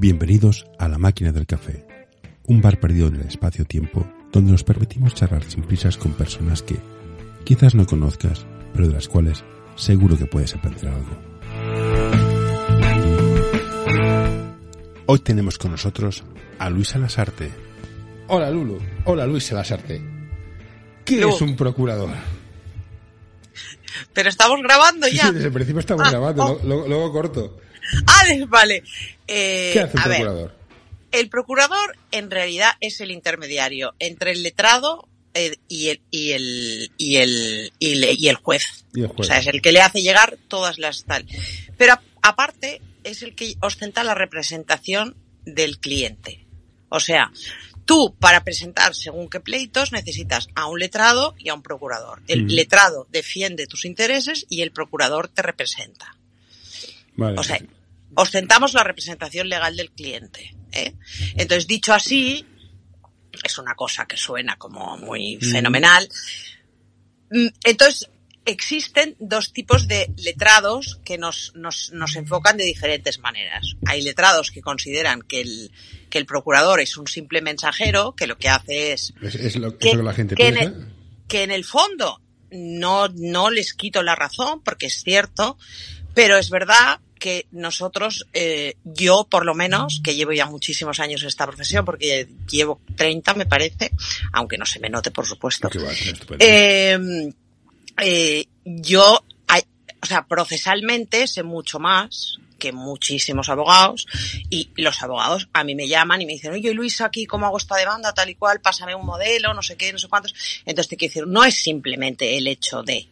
Bienvenidos a La Máquina del Café, un bar perdido en el espacio-tiempo donde nos permitimos charlar sin prisas con personas que quizás no conozcas, pero de las cuales seguro que puedes aprender algo. Hoy tenemos con nosotros a Luis Alasarte. Hola Lulu, hola Luis Salasarte. ¿Qué Lu. es un procurador? Pero estamos grabando ya. sí, desde el principio estamos Ah, grabando, oh. luego corto. Ah, vale. Eh, ¿Qué hace a ver, procurador? el procurador en realidad es el intermediario entre el letrado eh, y, el, y, el, y, el, y, le- y el juez. Y el juez. O sea, es el que le hace llegar todas las tal. Pero a- aparte es el que ostenta la representación del cliente. O sea, tú para presentar según qué pleitos necesitas a un letrado y a un procurador. El letrado defiende tus intereses y el procurador te representa. Vale. O sea, ostentamos la representación legal del cliente. ¿eh? Entonces, dicho así, es una cosa que suena como muy Mm. fenomenal. Mm, Entonces, existen dos tipos de letrados que nos, nos, nos enfocan de diferentes maneras. Hay letrados que consideran que el, que el procurador es un simple mensajero, que lo que hace es es, es lo, que- la gente que en piensa. el- que en el fondo no, no les quito la razón, porque es cierto, pero es verdad que nosotros, eh, yo por lo menos, que llevo ya muchísimos años en esta profesión, porque llevo 30 me parece, aunque no se me note por supuesto, estupendo. eh, eh, yo, o sea, procesalmente sé mucho más que muchísimos abogados y los abogados a mí me llaman y me dicen, oye Luis, aquí cómo hago esta demanda, tal y cual, pásame un modelo, no sé qué, no sé cuántos. Entonces te quiero decir, no es simplemente el hecho de.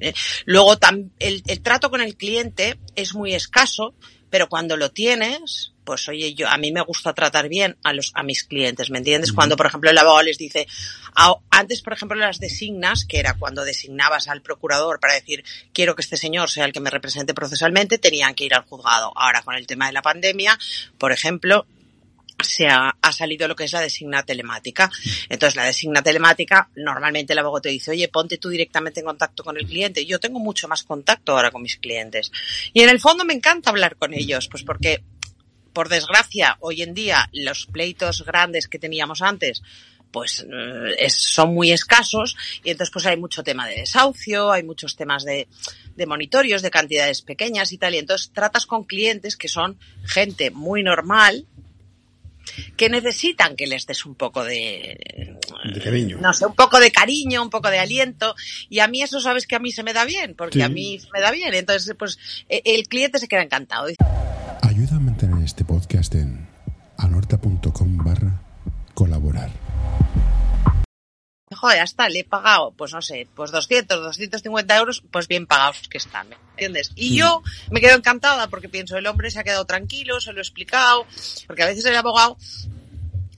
¿Eh? Luego tam- el, el trato con el cliente es muy escaso, pero cuando lo tienes, pues oye, yo a mí me gusta tratar bien a los a mis clientes, ¿me entiendes? Cuando por ejemplo el abogado les dice, "Ah, antes por ejemplo las designas, que era cuando designabas al procurador para decir, quiero que este señor sea el que me represente procesalmente, tenían que ir al juzgado. Ahora con el tema de la pandemia, por ejemplo, se ha, salido lo que es la designa telemática. Entonces, la designa telemática, normalmente el abogado te dice, oye, ponte tú directamente en contacto con el cliente. Yo tengo mucho más contacto ahora con mis clientes. Y en el fondo me encanta hablar con ellos, pues porque, por desgracia, hoy en día los pleitos grandes que teníamos antes, pues es- son muy escasos y entonces pues hay mucho tema de desahucio, hay muchos temas de, de monitorios, de cantidades pequeñas y tal. Y entonces tratas con clientes que son gente muy normal, que necesitan que les des un poco de, De cariño. no sé, un poco de cariño, un poco de aliento. Y a mí eso sabes que a mí se me da bien, porque Sí. a mí se me da bien. Entonces, pues eh, el cliente se queda encantado. Ayuda a mantener este podcast en anorta.com barra colaborar. Joder, ya está, le he pagado, pues no sé, pues 200, 250 euros, pues bien pagados que están, ¿me entiendes? Y yo me quedo encantada porque pienso, el hombre se ha quedado tranquilo, se lo he explicado, porque a veces el abogado,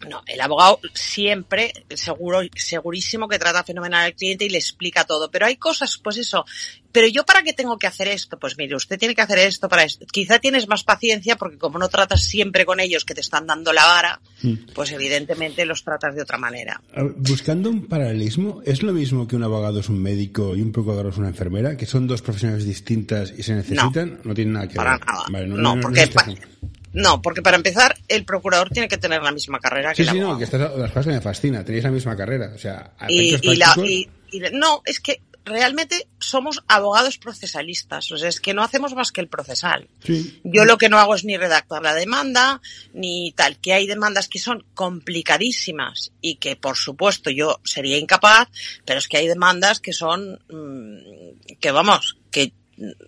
no, el abogado siempre, seguro, segurísimo que trata fenomenal al cliente y le explica todo, pero hay cosas, pues eso, pero yo para qué tengo que hacer esto, pues mire, usted tiene que hacer esto para esto. Quizá tienes más paciencia porque como no tratas siempre con ellos que te están dando la vara, Mm. pues evidentemente los tratas de otra manera. Buscando un paralelismo, ¿es lo mismo que un abogado es un médico y un procurador es una enfermera? ¿Que son dos profesiones distintas y se necesitan? No, tiene nada que Para ver. nada. Vale, no, porque pa- este- no, porque para empezar el procurador tiene que tener la misma carrera Sí, que el sí, no, que son las cosas que me fascina. Tenéis la misma carrera. O sea, y, la- y- no, es que realmente somos abogados procesalistas, o sea, es que no hacemos más que el procesal. Sí. Yo lo que no hago es ni redactar la demanda, ni tal, que hay demandas que son complicadísimas y que por supuesto yo sería incapaz, pero es que hay demandas que son, mm, que vamos, que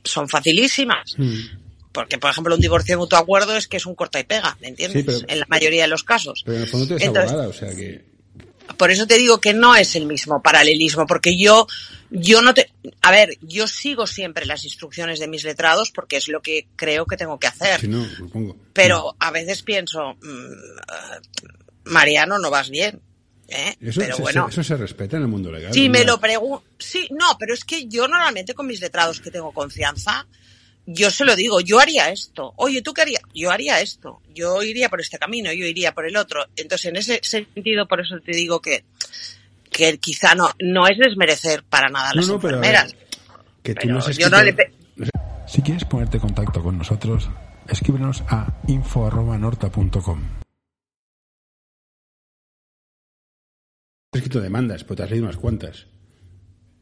son facilísimas. Mm. Porque, por ejemplo, un divorcio de mutuo acuerdo es que es un corta y pega, ¿me entiendes? Sí, pero- en la mayoría de los casos. Pero en el fondo tú eres Entonces- abogada, o sea que... Por eso te digo que no es el mismo paralelismo, porque yo, yo no te, a ver, yo sigo siempre las instrucciones de mis letrados porque es lo que creo que tengo que hacer. Si no, supongo. Pero a veces pienso, mm, eh, Mariano, no vas bien. ¿eh? Eso, pero se, bueno, se- eso se respeta en el mundo legal. si me lo pregunto, sí, no, pero es que yo normalmente con mis letrados que tengo confianza, yo se lo digo, yo haría esto. Oye, ¿tú qué harías? Yo haría esto. Yo iría por este camino, yo iría por el otro. Entonces, en ese sentido, por eso te digo que, que quizá no, no es desmerecer para nada a las No, no, pero a ver, enfermeras. Que tú Pero yo no le Si quieres ponerte en contacto con nosotros, escríbenos a info.norta.com. He escrito demandas, pero te has leído unas cuantas.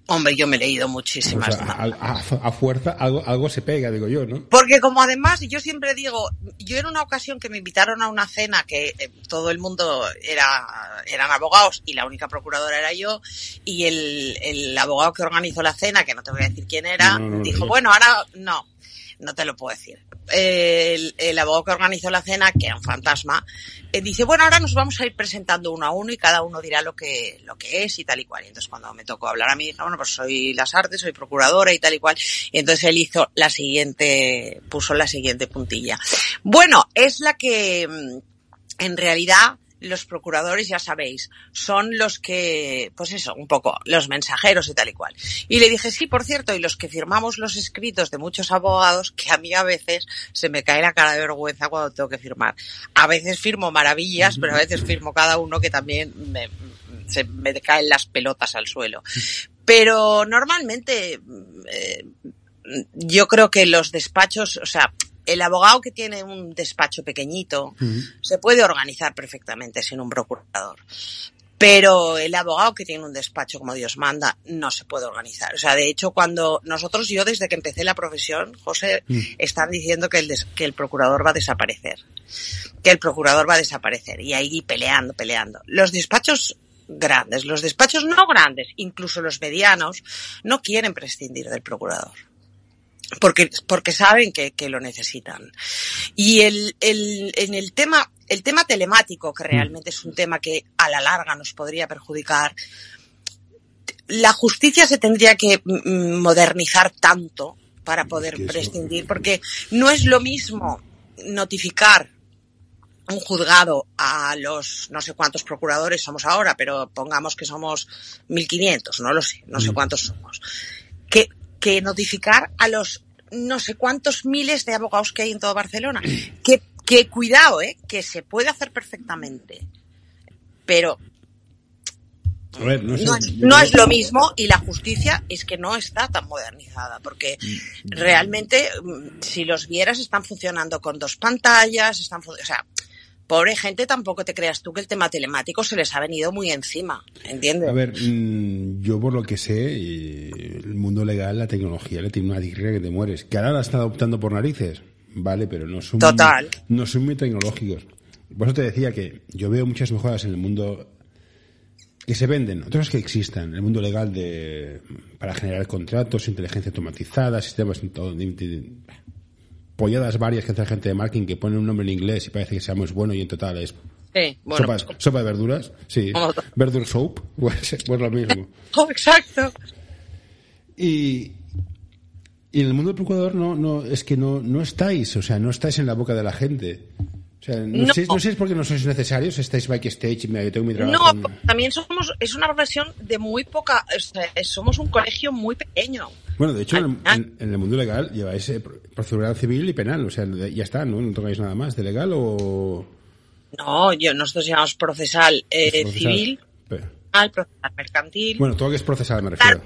Hombre, yo me he leído muchísimas. O sea, a, a- a fuerza algo, algo se pega, digo yo, ¿no? Porque como además, yo siempre digo, yo en una ocasión que me invitaron a una cena que eh, todo el mundo era, eran abogados y la única procuradora era yo, y el, el abogado que organizó la cena, que no te voy a decir quién era, No, no, no, dijo, no. bueno, ahora no, no te lo puedo decir. El, el abogado que organizó la cena, que era un fantasma, eh, dice, bueno, ahora nos vamos a ir presentando uno a uno y cada uno dirá lo que, lo que es y tal y cual. Y entonces cuando me tocó hablar a mí, dije, bueno, pues soy las artes, soy procuradora y tal y cual. Y entonces él hizo la siguiente, puso la siguiente puntilla. Bueno, es la que, mm, en realidad, los procuradores, ya sabéis, son los que, pues eso, un poco, los mensajeros y tal y cual. Y le dije, sí, por cierto, y los que firmamos los escritos de muchos abogados, que a mí a veces se me cae la cara de vergüenza cuando tengo que firmar. A veces firmo maravillas, pero a veces firmo cada uno que también me, se me caen las pelotas al suelo. Pero normalmente, eh, yo creo que los despachos, o sea, el abogado que tiene un despacho pequeñito se puede organizar perfectamente sin un procurador. Pero el abogado que tiene un despacho como Dios manda no se puede organizar. O sea, de hecho, cuando nosotros, yo desde que empecé la profesión, José, están diciendo que el, des- que el procurador va a desaparecer. Que el procurador va a desaparecer. Y ahí peleando, peleando. Los despachos grandes, los despachos no grandes, incluso los medianos, no quieren prescindir del procurador porque, porque saben que, que lo necesitan. Y el, el, en el tema, el tema telemático, que realmente es un tema que a la larga nos podría perjudicar, la justicia se tendría que mm, modernizar tanto para poder prescindir, porque no es lo mismo notificar un juzgado a los no sé cuántos procuradores somos ahora, pero pongamos que somos 1500, no lo sé, no sé cuántos somos, que, notificar a los no sé cuántos miles de abogados que hay en toda Barcelona. Que, que cuidado, ¿eh? que se puede hacer perfectamente, pero A ver, no sé. no, yo no es lo mismo y la justicia es que no está tan modernizada porque realmente mm, si los vieras están funcionando con dos pantallas, están, o sea, pobre gente tampoco te creas tú que el tema telemático se les ha venido muy encima, ¿entiendes? A ver, mm, yo por lo que sé, eh, el mundo legal, la tecnología le tiene una dirria que te mueres. Que ahora la están adoptando por narices, vale, pero no son, Total. no son muy tecnológicos. Por eso te decía que yo veo muchas mejoras en el mundo que se venden, otras que existan, en el mundo legal de para generar contratos, inteligencia automatizada, sistemas todo, de- de- polladas varias que hace la gente de marketing que pone un nombre en inglés y parece que sea muy bueno y en total es Sí, bueno, sopa, sopa de verduras, sí, verdur soap, pues, pues lo mismo. Oh, exacto. Y, y en el mundo del procurador no, no, es que no, no estáis, o sea, no estáis en la boca de la gente. O sea, no, No. Sé, no sé si es porque no sois necesarios, estáis backstage y mira, yo tengo mi trabajo. No, también somos, es una profesión de muy poca, o sea, somos un colegio muy pequeño. Bueno, de hecho, en, Ah. en- en el mundo legal lleváis eh, procedura civil y penal, o sea, ya está, ¿no? No tocáis nada más de legal o... No, yo, nosotros llamamos procesal eh, procesal. civil, Pero- al procesal mercantil. Bueno, todo lo que es procesal me refiero.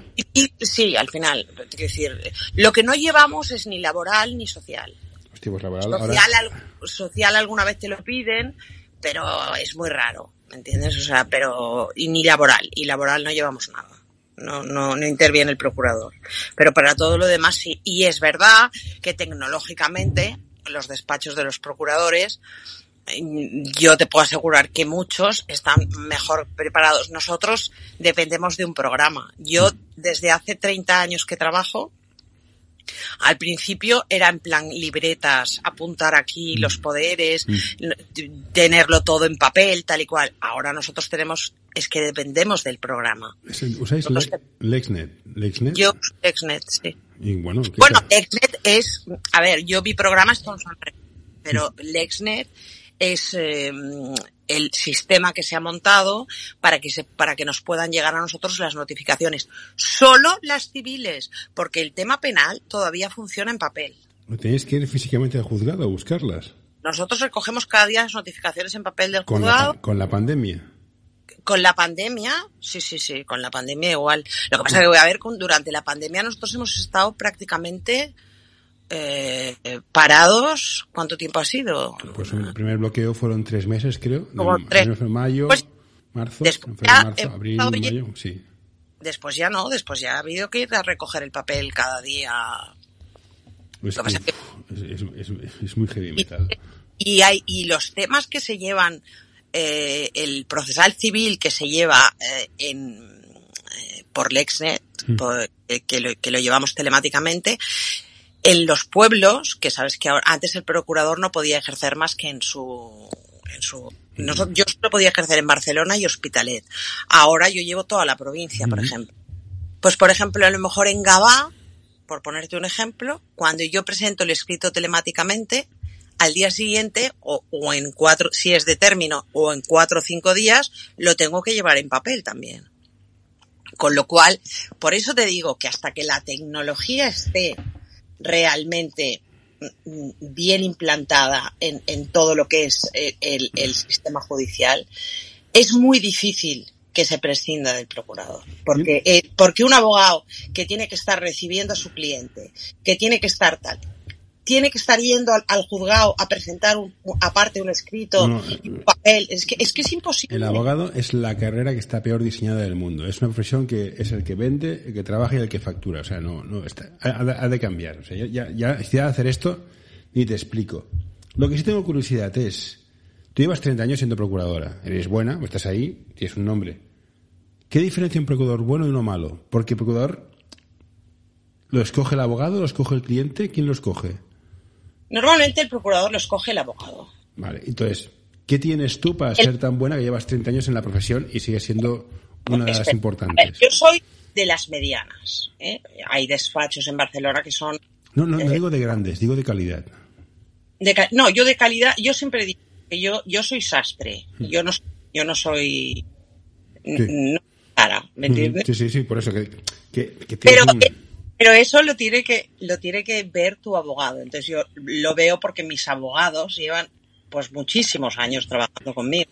Sí, al final. Quiero decir, lo que no llevamos es ni laboral ni social. Hostia, pues laboral, ahora- Social, al- social alguna vez te lo piden, pero es muy raro, ¿me entiendes? O sea, pero y ni laboral, y laboral no llevamos nada. No, no, no interviene el procurador. Pero para todo lo demás sí. Y es verdad que tecnológicamente los despachos de los procuradores yo te puedo asegurar que muchos están mejor preparados. Nosotros dependemos de un programa. Yo desde hace 30 años que trabajo, al principio era en plan libretas, apuntar aquí los poderes, n- tenerlo todo en papel, tal y cual. Ahora nosotros tenemos, es que dependemos del programa. ¿Usáis Le- Lexnet? ¿Lexnet? Yo, Exnet, sí. Y bueno, ¿qué Bueno, tal? Exnet es, a ver, yo mi programa es Thomson Reuters, pero Lexnet es eh, el sistema que se ha montado para que se, para que nos puedan llegar a nosotros las notificaciones. Solo las civiles, porque el tema penal todavía funciona en papel. Tenéis que ir físicamente al juzgado a buscarlas. Nosotros recogemos cada día las notificaciones en papel del Con la, juzgado. pa- con la pandemia. Con la pandemia, sí, sí, sí, con la pandemia igual. Lo que pasa es que voy a ver, con- durante la pandemia nosotros hemos estado prácticamente eh, parados, ¿cuánto tiempo ha sido? Pues el primer bloqueo fueron tres meses, creo. Como De- tres. mayo, Pues, marzo, después febrero, marzo, abril, mayo, sí. Después ya no, después ya ha habido que ir a recoger el papel cada día. Es, que es, es- es- es muy heavy metal. Y hay y los temas que se llevan, eh, el procesal civil que se lleva eh, en por Lexnet, por- que, lo, que lo llevamos telemáticamente, en los pueblos, que sabes que ahora, antes el procurador no podía ejercer más que en su en su yo solo podía ejercer en Barcelona y Hospitalet. Ahora yo llevo toda la provincia, por ejemplo. Pues por ejemplo, a lo mejor en Gabá, por ponerte un ejemplo, cuando yo presento el escrito telemáticamente, al día siguiente, o, o en cuatro, si es de término, o en cuatro o cinco días, lo tengo que llevar en papel también. Con lo cual, por eso te digo que hasta que la tecnología esté realmente mm, bien implantada en, en todo lo que es el, el- el sistema judicial, es muy difícil que se prescinda del procurador. Porque, eh, porque un abogado que tiene que estar recibiendo a su cliente, que tiene que estar tal, tiene que estar yendo al, al juzgado a presentar un, aparte un escrito, No, un papel, es que es, que es imposible. El abogado es la carrera que está peor diseñada del mundo. Es una profesión que es el que vende, el que trabaja y el que factura. O sea, no, no está, ha, ha- de cambiar. O sea, ya, ya, de hacer esto, ni te explico. Lo que sí tengo curiosidad es, tú llevas 30 años siendo procuradora, eres buena, estás ahí, tienes un nombre. ¿Qué diferencia un procurador bueno y uno malo? Porque el procurador lo escoge el abogado, lo escoge el cliente, ¿quién lo escoge? Normalmente el procurador lo escoge el abogado. Vale, entonces, ¿qué tienes tú para ser tan buena que llevas 30 años en la profesión y sigues siendo una de las ver, importantes? yo soy de las medianas. ¿eh? Hay despachos en Barcelona que son No, no, no digo de grandes, digo de calidad. de no, yo de calidad, yo siempre digo que yo yo soy sastre, Mm. yo no yo no soy Sí. no cara, ¿me entiendes? Sí, sí, sí, por eso que, que, que Pero un- eh, pero eso lo tiene que lo tiene que ver tu abogado. Entonces yo lo veo porque mis abogados llevan pues muchísimos años trabajando conmigo.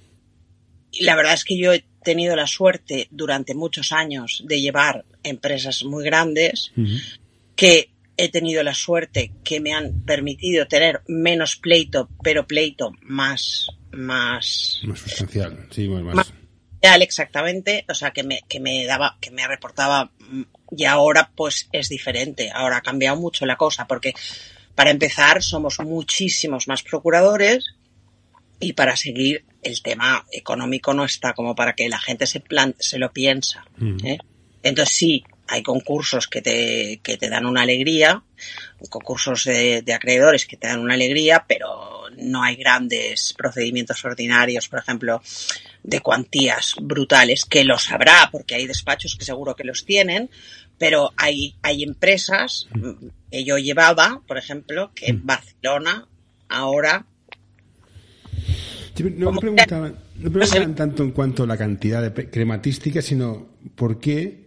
Y la verdad es que yo he tenido la suerte durante muchos años de llevar empresas muy grandes que he tenido la suerte que me han permitido tener menos pleito, pero pleito más, más Más sustancial, sí, más. más. Exactamente, o sea, que me, que me daba, que me reportaba, mm, y ahora pues es diferente, ahora ha cambiado mucho la cosa, porque para empezar somos muchísimos más procuradores y para seguir el tema económico no está como para que la gente se plan, se lo piensa. Ujú. ¿eh? Entonces sí, hay concursos que te, que te dan una alegría, concursos de, de acreedores que te dan una alegría, pero no hay grandes procedimientos ordinarios, por ejemplo, de cuantías brutales, que los habrá, porque hay despachos que seguro que los tienen, pero hay, hay empresas mm, que yo llevaba, por ejemplo, que en Barcelona ahora No me preguntaban, no preguntaban tanto en cuanto a la cantidad de crematística, sino por qué,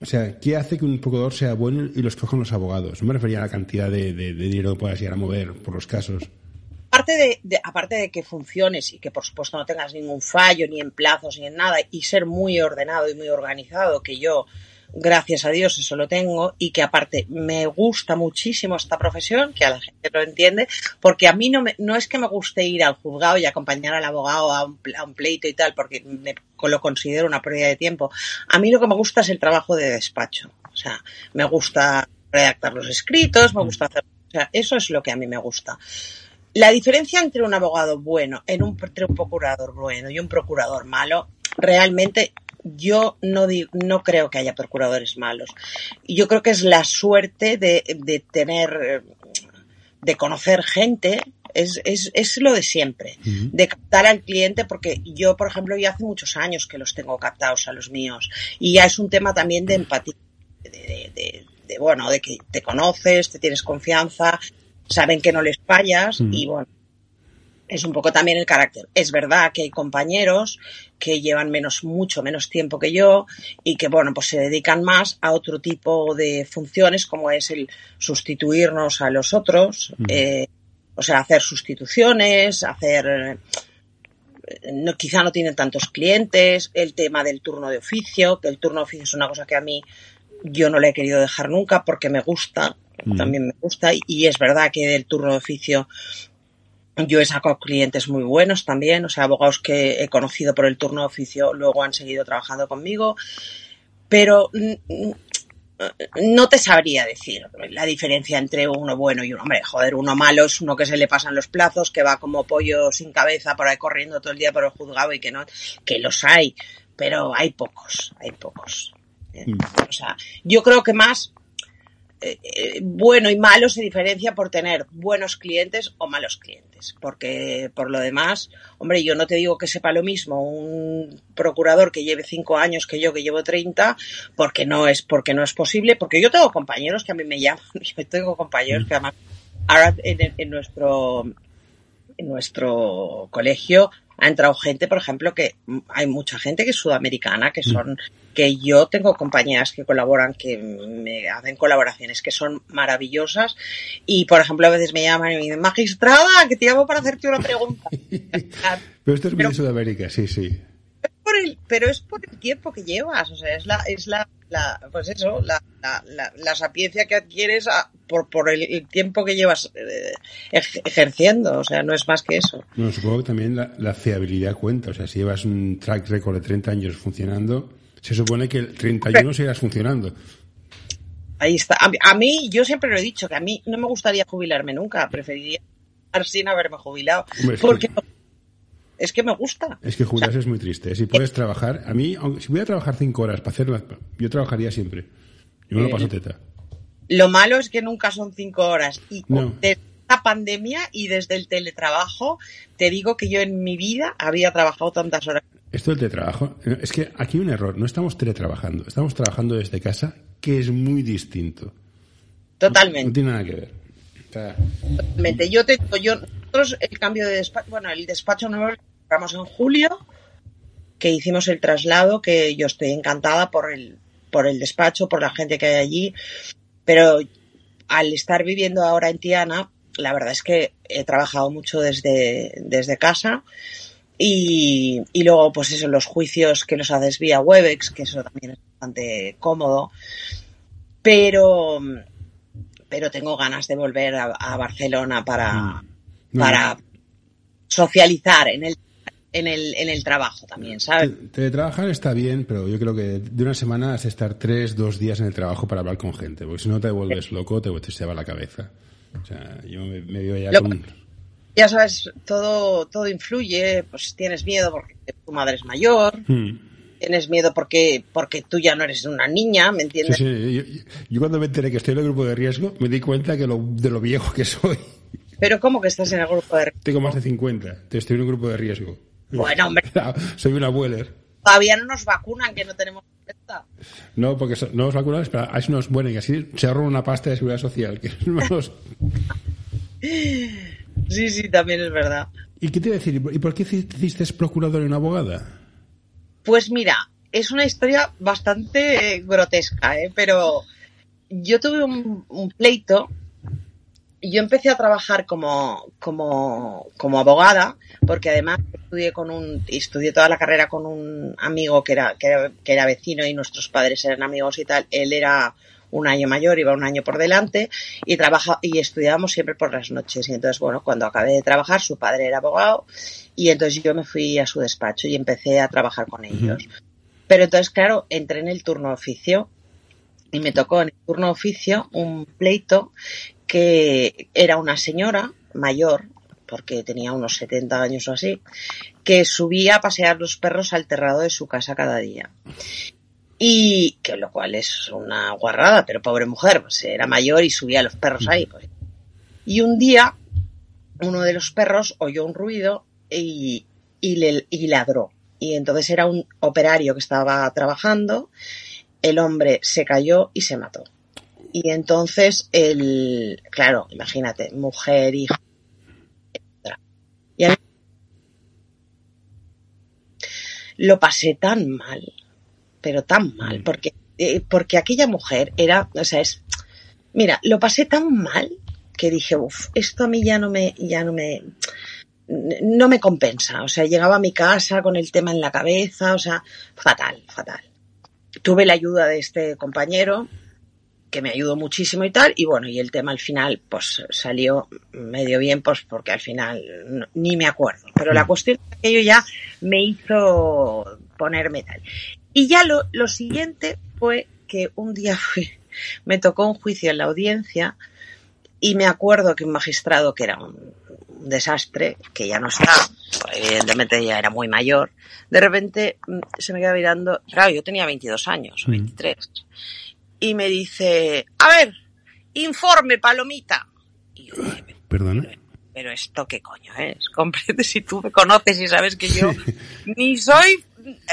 o sea, qué hace que un procurador sea bueno y lo escojan los abogados. No me refería a la cantidad de, de- de dinero que puedas llegar a mover por los casos. Aparte de, de- aparte de que funciones y que por supuesto no tengas ningún fallo ni en plazos ni en nada y ser muy ordenado y muy organizado que yo gracias a Dios eso lo tengo y que aparte me gusta muchísimo esta profesión que a la gente lo entiende porque a mí no me, no es que me guste ir al juzgado y acompañar al abogado a un, a un pleito y tal porque me, lo considero una pérdida de tiempo. A mí lo que me gusta es el trabajo de despacho. O sea me gusta redactar los escritos me gusta hacer o sea eso es lo que a mí me gusta la diferencia entre un abogado bueno, en un, entre un procurador bueno y un procurador malo, realmente yo no, di- no creo que haya procuradores malos. Yo creo que es la suerte de, de tener, de conocer gente, es, es, es lo de siempre, de captar al cliente, porque yo, por ejemplo, ya hace muchos años que los tengo captados a los míos. Y ya es un tema también de empatía, de- de, bueno, de que te conoces, te tienes confianza, saben que no les fallas y bueno, es un poco también el carácter. Es verdad que hay compañeros que llevan menos, mucho menos tiempo que yo y que, bueno, pues se dedican más a otro tipo de funciones como es el sustituirnos a los otros, eh, o sea, hacer sustituciones, hacer, eh, no, quizá no tienen tantos clientes, el tema del turno de oficio, que el turno de oficio es una cosa que a mí yo no le he querido dejar nunca porque me gusta, también me gusta y es verdad que del turno de oficio yo he sacado clientes muy buenos también, o sea, abogados que he conocido por el turno de oficio luego han seguido trabajando conmigo, pero no te sabría decir la diferencia entre uno bueno y uno, hombre, joder, uno malo es uno que se le pasan los plazos, que va como pollo sin cabeza por ahí corriendo todo el día por el juzgado y que no, que los hay, pero hay pocos, hay pocos. Mm. O sea, yo creo que más eh, eh, bueno y malo se diferencia por tener buenos clientes o malos clientes. Porque por lo demás, hombre, yo no te digo que sepa lo mismo un procurador que lleve cinco años que yo que llevo 30, porque no es, porque no es posible, porque yo tengo compañeros que a mí me llaman, tengo compañeros que además ahora en nuestro en nuestro colegio ha entrado gente, por ejemplo, que hay mucha gente que es sudamericana, que son, que yo tengo compañeras que colaboran, que me hacen colaboraciones que son maravillosas y, por ejemplo, a veces me llaman y me dicen, magistrada, que te llamo para hacerte una pregunta. pero esto es muy de Sudamérica, sí, sí. Pero es por el tiempo que llevas, o sea, es la, es la, la pues eso, la, la, la, sapiencia que adquieres por, por el, tiempo que llevas eh, ejerciendo, o sea, no es más que eso. No, supongo que también la, fiabilidad cuenta, o sea, si llevas un track record de 30 años funcionando, se supone que el 31 sigas funcionando. Ahí está. A, mí, yo siempre lo he dicho, que a mí no me gustaría jubilarme nunca, preferiría estar sin haberme jubilado. porque es que me gusta. Es que jubilarse es muy triste. Si puedes trabajar, a mí, si voy a trabajar cinco horas para hacerlo, yo trabajaría siempre. Yo me lo paso teta. Lo malo es que nunca son cinco horas. Y desde la pandemia y desde el teletrabajo, te digo que yo en mi vida había trabajado tantas horas. Esto del teletrabajo, es que aquí hay un error. No estamos teletrabajando, estamos trabajando desde casa, que es muy distinto. Totalmente. No, tiene nada que ver. Totalmente. Yo te yo, nosotros el cambio de despacho, bueno, el despacho nuevo compramos en julio, que hicimos el traslado, que yo estoy encantada por el, por el despacho, por la gente que hay allí, pero al estar viviendo ahora en Tiana, la verdad es que he trabajado mucho desde, desde casa y, y luego pues eso, los juicios que los haces vía Webex, que eso también es bastante cómodo, pero, pero tengo ganas de volver a, Barcelona para, mm. para socializar en el en el, en el trabajo también, ¿sabes? Teletrabajar está bien, pero yo creo que de una semana has de estar tres, dos días en el trabajo para hablar con gente, porque si no te vuelves loco, te, te se va la cabeza. O sea, yo me, veo ya con... Ya sabes, todo, todo influye, pues tienes miedo porque tu madre es mayor, hmm. tienes miedo porque, porque tú ya no eres una niña, ¿me entiendes? Sí, sí. Yo, cuando me enteré que estoy en el grupo de riesgo, me di cuenta que lo, de lo viejo que soy. ¿Pero cómo que estás en el grupo de riesgo? Tengo más de 50, estoy en un grupo de riesgo. Bueno, hombre. Soy una abueler. Todavía no nos vacunan, que no tenemos No, porque no nos vacunan, pero a eso nos mueren y así se ahorran una pasta de seguridad social. Que sí, sí, también es verdad. ¿Y qué te iba a decir? ¿Y por qué hiciste procurador y una abogada? Pues mira, es una historia bastante grotesca, ¿eh? pero yo tuve un, un pleito yo empecé a trabajar como, como, como abogada, porque además estudié con un, estudié toda la carrera con un amigo que era, que era, que era vecino y nuestros padres eran amigos y tal. Él era un año mayor, iba un año por delante y trabaja, y estudiábamos siempre por las noches. Y entonces, bueno, cuando acabé de trabajar, su padre era abogado y entonces yo me fui a su despacho y empecé a trabajar con ellos. Pero entonces, claro, entré en el turno oficio y me tocó en el turno oficio un pleito que era una señora mayor, porque tenía unos 70 años o así, que subía a pasear los perros al terrado de su casa cada día. Y que lo cual es una guarrada, pero pobre mujer, pues era mayor y subía los perros ahí. Pues. Y un día, uno de los perros oyó un ruido y, y, y ladró. Y entonces era un operario que estaba trabajando, el hombre se cayó y se mató. Y entonces, el, claro, imagínate, mujer, hija, y a mí lo pasé tan mal, pero tan mal, mm. porque, eh, porque aquella mujer era, o sea, es, mira, lo pasé tan mal que dije, uff, esto a mí ya no me, ya no me, no me compensa. O sea, llegaba a mi casa con el tema en la cabeza, o sea, fatal, fatal. Tuve la ayuda de este compañero que me ayudó muchísimo y tal, y bueno, y el tema al final, pues salió medio bien, pues porque al final no- ni me acuerdo. Pero la cuestión es que yo ya me hizo ponerme tal. Y ya lo, lo siguiente fue que un día fui, me tocó un juicio en la audiencia y me acuerdo que un magistrado que era un, un desastre, que ya no está, pues, evidentemente ya era muy mayor, de repente mm, se me queda mirando, claro, yo tenía 22 años, o 23, y me dice, a ver, informe, palomita. Y yo dije, Perdona. pero esto qué coño es, comprende si tú me conoces y sabes que yo ni soy,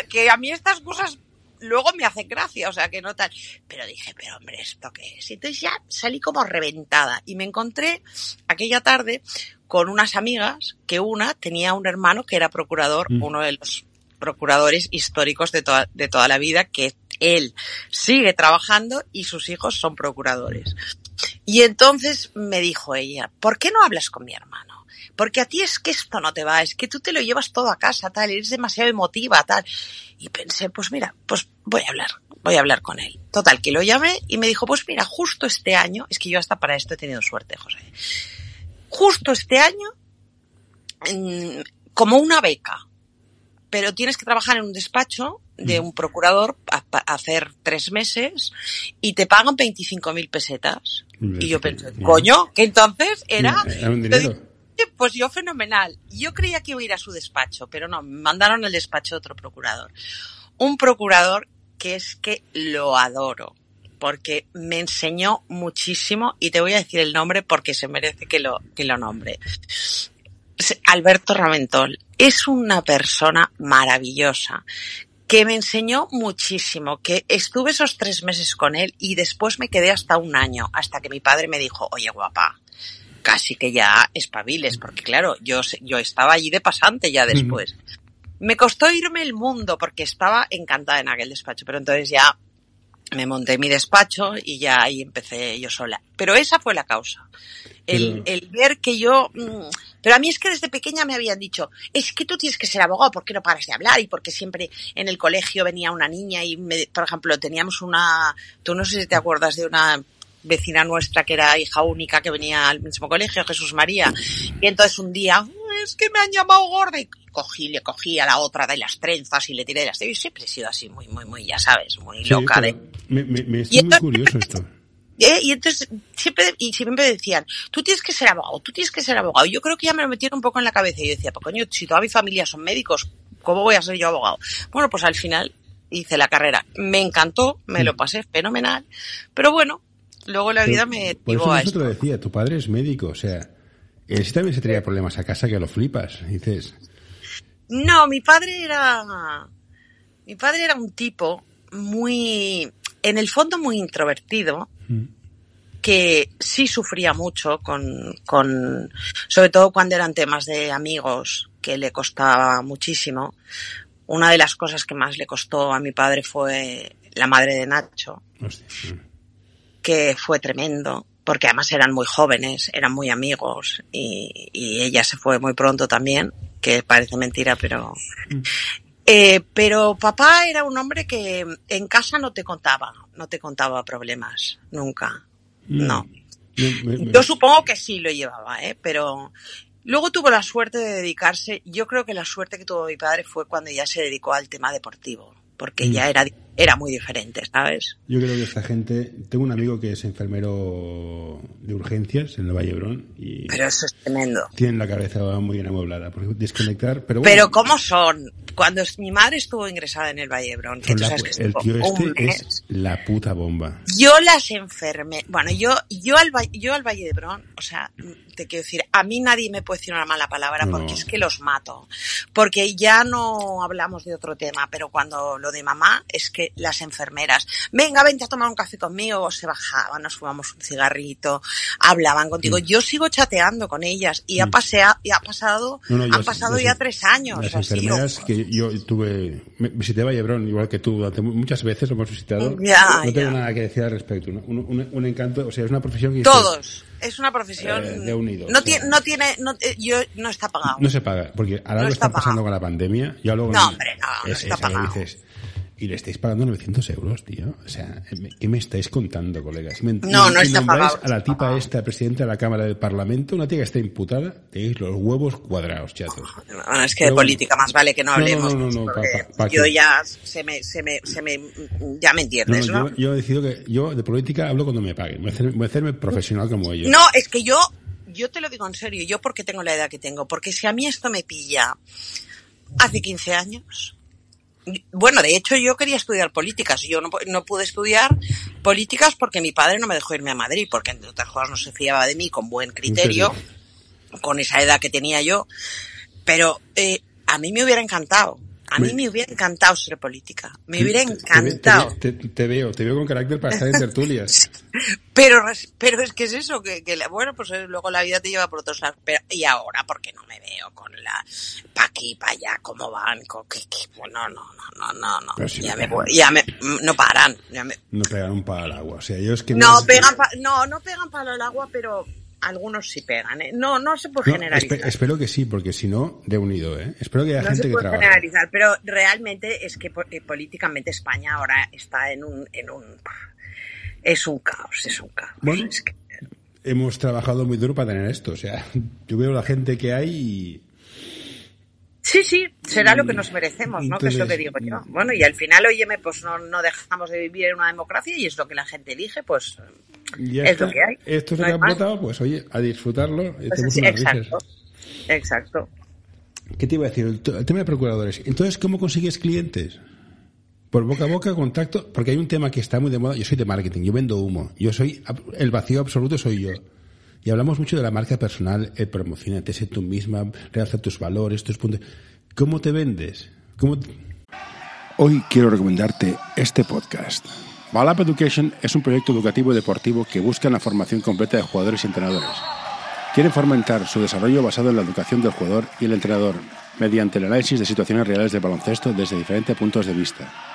que a mí estas cosas luego me hacen gracia, o sea que no tal. Pero dije, pero hombre, ¿esto qué es? Y entonces ya salí como reventada y me encontré aquella tarde con unas amigas que una tenía un hermano que era procurador, Mm. uno de los procuradores históricos de toda, de toda la vida, que él sigue trabajando y sus hijos son procuradores. Y entonces me dijo ella, ¿por qué no hablas con mi hermano? Porque a ti es que esto no te va, es que tú te lo llevas todo a casa, tal, eres demasiado emotiva, tal. Y pensé, pues mira, pues voy a hablar, voy a hablar con él. Total, que lo llamé y me dijo, pues mira, justo este año, es que yo hasta para esto he tenido suerte, José. Justo este año, mm, como una beca, pero tienes que trabajar en un despacho de un procurador a, a hacer tres meses y te pagan 25.000 pesetas. Y yo pensé, coño, que entonces era... Era un dinero. Pues yo fenomenal. Yo creía que iba a ir a su despacho, pero no, me mandaron al despacho de otro procurador. Un procurador que es que lo adoro, porque me enseñó muchísimo y te voy a decir el nombre porque se merece que lo, que lo nombre. Alberto Ramentol es una persona maravillosa que me enseñó muchísimo, que estuve esos tres meses con él y después me quedé hasta un año, hasta que mi padre me dijo, oye guapa, casi que ya espabiles, porque claro, yo, yo estaba allí de pasante ya después. Me costó irme el mundo porque estaba encantada en aquel despacho, pero entonces ya me monté mi despacho y ya ahí empecé yo sola. Pero esa fue la causa. El, el ver que yo... Pero a mí es que desde pequeña me habían dicho, es que tú tienes que ser abogado, ¿por qué no paras de hablar? Y porque siempre en el colegio venía una niña y, me, por ejemplo, teníamos una... Tú no sé si te acuerdas de una vecina nuestra que era hija única que venía al mismo colegio, Jesús María. Y entonces un día, es que me han llamado gorda y cogí, le cogí a la otra de las trenzas y le tiré de las... Y siempre he sido así, muy, muy, muy, ya sabes, muy sí, loca. De... Me, me, me está muy curioso esto. ¿Eh? Y entonces siempre, y siempre decían, tú tienes que ser abogado, tú tienes que ser abogado. Yo creo que ya me lo metieron un poco en la cabeza y yo decía, pues coño, si toda mi familia son médicos, ¿cómo voy a ser yo abogado? Bueno, pues al final hice la carrera. Me encantó, me lo pasé fenomenal, pero bueno, luego la vida me Por eso a esto. decía, tu padre es médico, o sea, él también se traía problemas a casa que lo flipas, dices. No, mi padre era, mi padre era un tipo muy, en el fondo muy introvertido. Que sí sufría mucho con, con, sobre todo cuando eran temas de amigos, que le costaba muchísimo. Una de las cosas que más le costó a mi padre fue la madre de Nacho, Hostia. que fue tremendo, porque además eran muy jóvenes, eran muy amigos, y, y ella se fue muy pronto también, que parece mentira, pero... Mm. Eh, pero papá era un hombre que en casa no te contaba, no te contaba problemas, nunca. No. Yo supongo que sí lo llevaba, ¿eh? Pero luego tuvo la suerte de dedicarse, yo creo que la suerte que tuvo mi padre fue cuando ya se dedicó al tema deportivo, porque mm. ya era, era muy diferente, ¿sabes? Yo creo que esta gente, tengo un amigo que es enfermero de urgencias en el Valle Brón y pero eso es tremendo. Tienen la cabeza muy bien amueblada, porque desconectar, pero bueno, Pero ¿cómo son? Cuando mi madre estuvo ingresada en el Vallebrón, que tú sabes que el tío este un mes, es la puta bomba. yo las enfermé. Bueno, yo, yo al, yo al Valle de Brón, o sea, te quiero decir, a mí nadie me puede decir una mala palabra No, porque es que los mato. Porque ya no hablamos de otro tema, pero cuando lo de mamá es que las enfermeras, venga, vente a tomar un café conmigo, se bajaban, nos fumamos un cigarrito, hablaban contigo. Yo sigo chateando con ellas y ha, pasea, y ha pasado, Mm. No, no, yo- han pasado yo ya tres años. Las así, enfermeras o- que yo tuve, visité Vallebrón, igual que tú, durante mu- muchas veces lo hemos visitado. Ya, no tengo ya. nada que decir al respecto. Un, un- un encanto, o sea, es una profesión que... Todos. Es una profesión. Eh, de unido, no, tiene, no tiene, no, eh, yo, no está pagado. No se paga, porque ahora No lo está están pasando pagado. con la pandemia. Ya luego No, hombre, no, no es- está es pagado. dices, Y le estáis pagando 900 euros, tío. O sea, ¿qué me estáis contando, colegas? no, no está pagado. A la tipa esta, presidenta de la Cámara del Parlamento, una tía que está imputada, tenéis los huevos cuadrados, chatos. Es que de política más vale que no hablemos. No, no, no, yo ya se me, se me, se me, ya me entiendes, ¿no? Yo, he decidido que yo de política hablo cuando me paguen. Voy a, hacerme profesional como ellos. No, es que yo, yo te lo digo en serio, yo porque tengo la edad que tengo, porque si a mí esto me pilla hace 15 años, bueno, de hecho yo quería estudiar políticas. Yo no, no, pude estudiar políticas porque mi padre no me dejó irme a Madrid, porque entre otras cosas no se fiaba de mí con buen criterio, con esa edad que tenía yo. Pero eh, a mí me hubiera encantado a mí me hubiera encantado ser política. Me hubiera encantado. Te, veo, te veo con carácter para estar en tertulias. pero, pero es que es eso, que, bueno, pues eh, luego la vida te lleva por otros lados. y ahora, porque no me veo con la pa' aquí, pa' allá, cómo van, con, que, no, no, no, no, no, ya, me, ya me, no paran. No pegan un palo al agua. O sea, ellos que no, pegan, no, no pegan palo al agua, pero algunos sí pegan, ¿eh? No, no se puede generalizar. espero que sí, porque si no, de unido, ¿eh? Espero que haya gente que trabaje. generalizar, pero realmente es que eh, políticamente España ahora está en un, en un... Es un caos, es un caos. Bueno, hemos trabajado muy duro para tener esto, o sea, yo veo la gente que hay y Sí, sí, será lo que nos merecemos, ¿no? que es lo que digo yo. Bueno, y al final, óyeme, pues no, no dejamos de vivir en una democracia y es lo que la gente elige, pues es lo que hay. Esto se ha votado, pues oye, a disfrutarlo. Pues exacto, exacto. ¿Qué te iba a decir? El, tema de procuradores. Entonces, ¿cómo consigues clientes? Por boca a boca, contacto, porque hay un tema que está muy de moda. Yo soy de marketing, yo vendo humo. Yo soy, el vacío absoluto soy yo. Y hablamos mucho de la marca personal, el promocionate, sé tú misma, realza tus valores, tus puntos. ¿Cómo te vendes? ¿Cómo Hoy quiero recomendarte este podcast. Balap Education es un proyecto educativo y deportivo que busca la formación completa de jugadores y entrenadores. Quieren fomentar su desarrollo basado en la educación del jugador y el entrenador, mediante el análisis de situaciones reales de baloncesto desde diferentes puntos de vista.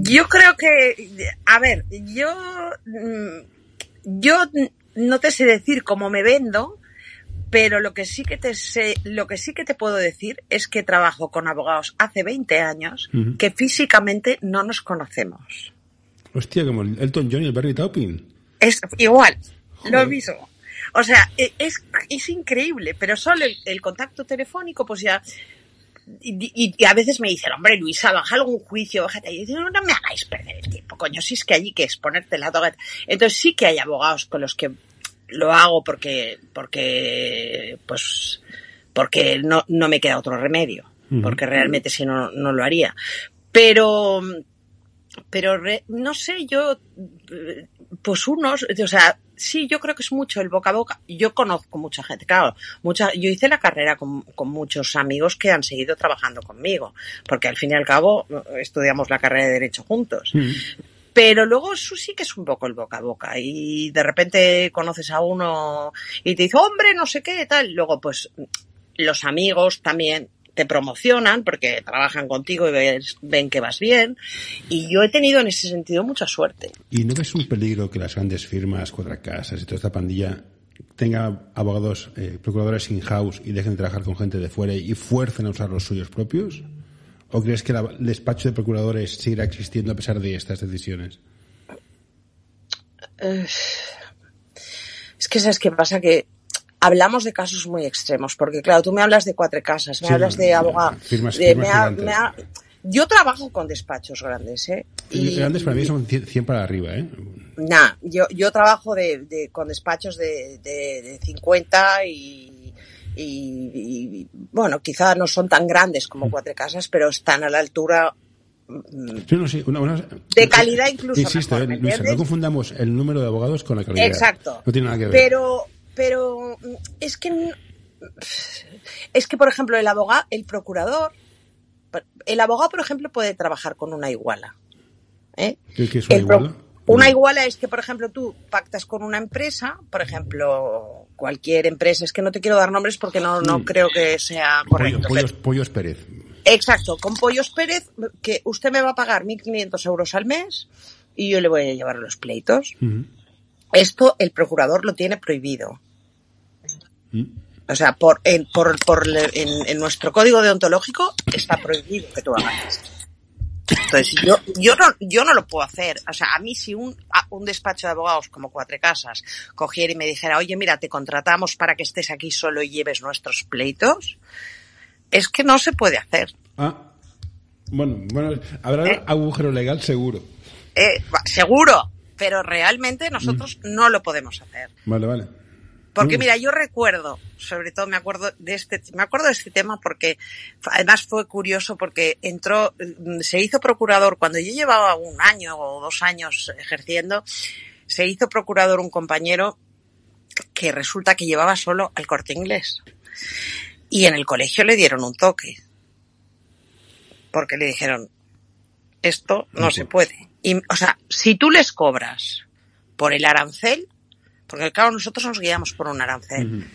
Yo creo que, a ver, yo, mm, yo no te sé decir cómo me vendo, pero lo que sí que te sé, lo que sí que te puedo decir es que trabajo con abogados hace 20 años que físicamente no nos conocemos. Hostia, como el Elton John y el Barry Taupin. Es igual, lo mismo. O sea, e, es, es increíble, pero solo el contacto telefónico, pues ya y, a veces me dicen, hombre, Luisa, baja algún juicio, bájate. Y yo no, no me hagáis perder el tiempo, coño, si es que allí que es ponerte la toga. Entonces sí que hay abogados con los que lo hago porque, porque, pues, porque no, no me queda otro remedio. Porque realmente si no, no lo haría. Pero, pero no sé, yo, pues unos, o sea, sí, yo creo que es mucho el boca a boca. Yo conozco mucha gente, claro, mucha, yo hice la carrera con, con muchos amigos que han seguido trabajando conmigo, porque al fin y al cabo estudiamos la carrera de Derecho juntos. Mm. Pero luego eso sí que es un poco el boca a boca y de repente conoces a uno y te dice, hombre, no sé qué, tal. Luego pues los amigos también te promocionan porque trabajan contigo y ven que vas bien. Y yo he tenido en ese sentido mucha suerte. ¿Y no ves un peligro que las grandes firmas, casas y toda esta pandilla tenga abogados, eh, procuradores in-house y dejen de trabajar con gente de fuera y fuercen a usar los suyos propios? ¿O crees que el despacho de procuradores seguirá existiendo a pesar de estas decisiones? Eh, es que sabes qué pasa que hablamos de casos muy extremos, porque claro, tú me hablas de cuatro casas, me hablas de abogados, yo trabajo con despachos grandes, ¿eh? Y, grandes para mí son 100 para arriba, ¿eh? Nah, yo, yo trabajo de, con despachos de, de, 50 y, y, bueno, quizá no son tan grandes como mm. cuatro casas, pero están a la altura mm, no, de calidad incluso. Insisto, eh, no confundamos el número de abogados con la calidad. Exacto. No tiene nada que ver. Pero, pero es que es que por ejemplo el abogado el procurador el abogado, por ejemplo, puede trabajar con una iguala. ¿eh? ¿Qué, qué es una El iguala? Una iguala es que, por ejemplo, tú pactas con una empresa, por ejemplo, cualquier empresa, es que no te quiero dar nombres porque no, no Mm. creo que sea correcto. pollos, pollos Pérez. Exacto, con Pollos Pérez, que usted me va a pagar 1.500 euros al mes y yo le voy a llevar los pleitos. Esto el procurador lo tiene prohibido. Mm. O sea, por, en, por, por en, en nuestro código deontológico está prohibido que tú hagas. Entonces, yo, yo, no, yo no lo puedo hacer. O sea, a mí si un, a- un despacho de abogados como Cuatro Casas cogiera y me dijera, oye, mira, te contratamos para que estés aquí solo y lleves nuestros pleitos, es que no se puede hacer. Ah, bueno, bueno, habrá ¿Eh? agujero legal seguro. Eh, seguro, pero realmente nosotros no lo podemos hacer. Vale, vale. Porque Mm. mira, yo recuerdo, sobre todo me acuerdo de este, me acuerdo de este tema porque además fue curioso porque entró, mm, se hizo procurador cuando yo llevaba un año o dos años ejerciendo, se hizo procurador un compañero que resulta que llevaba solo al corte inglés. Y en el colegio le dieron un toque. Porque le dijeron, esto no se puede. Y, o sea, si tú les cobras por el arancel, porque claro, nosotros nos guiamos por un arancel.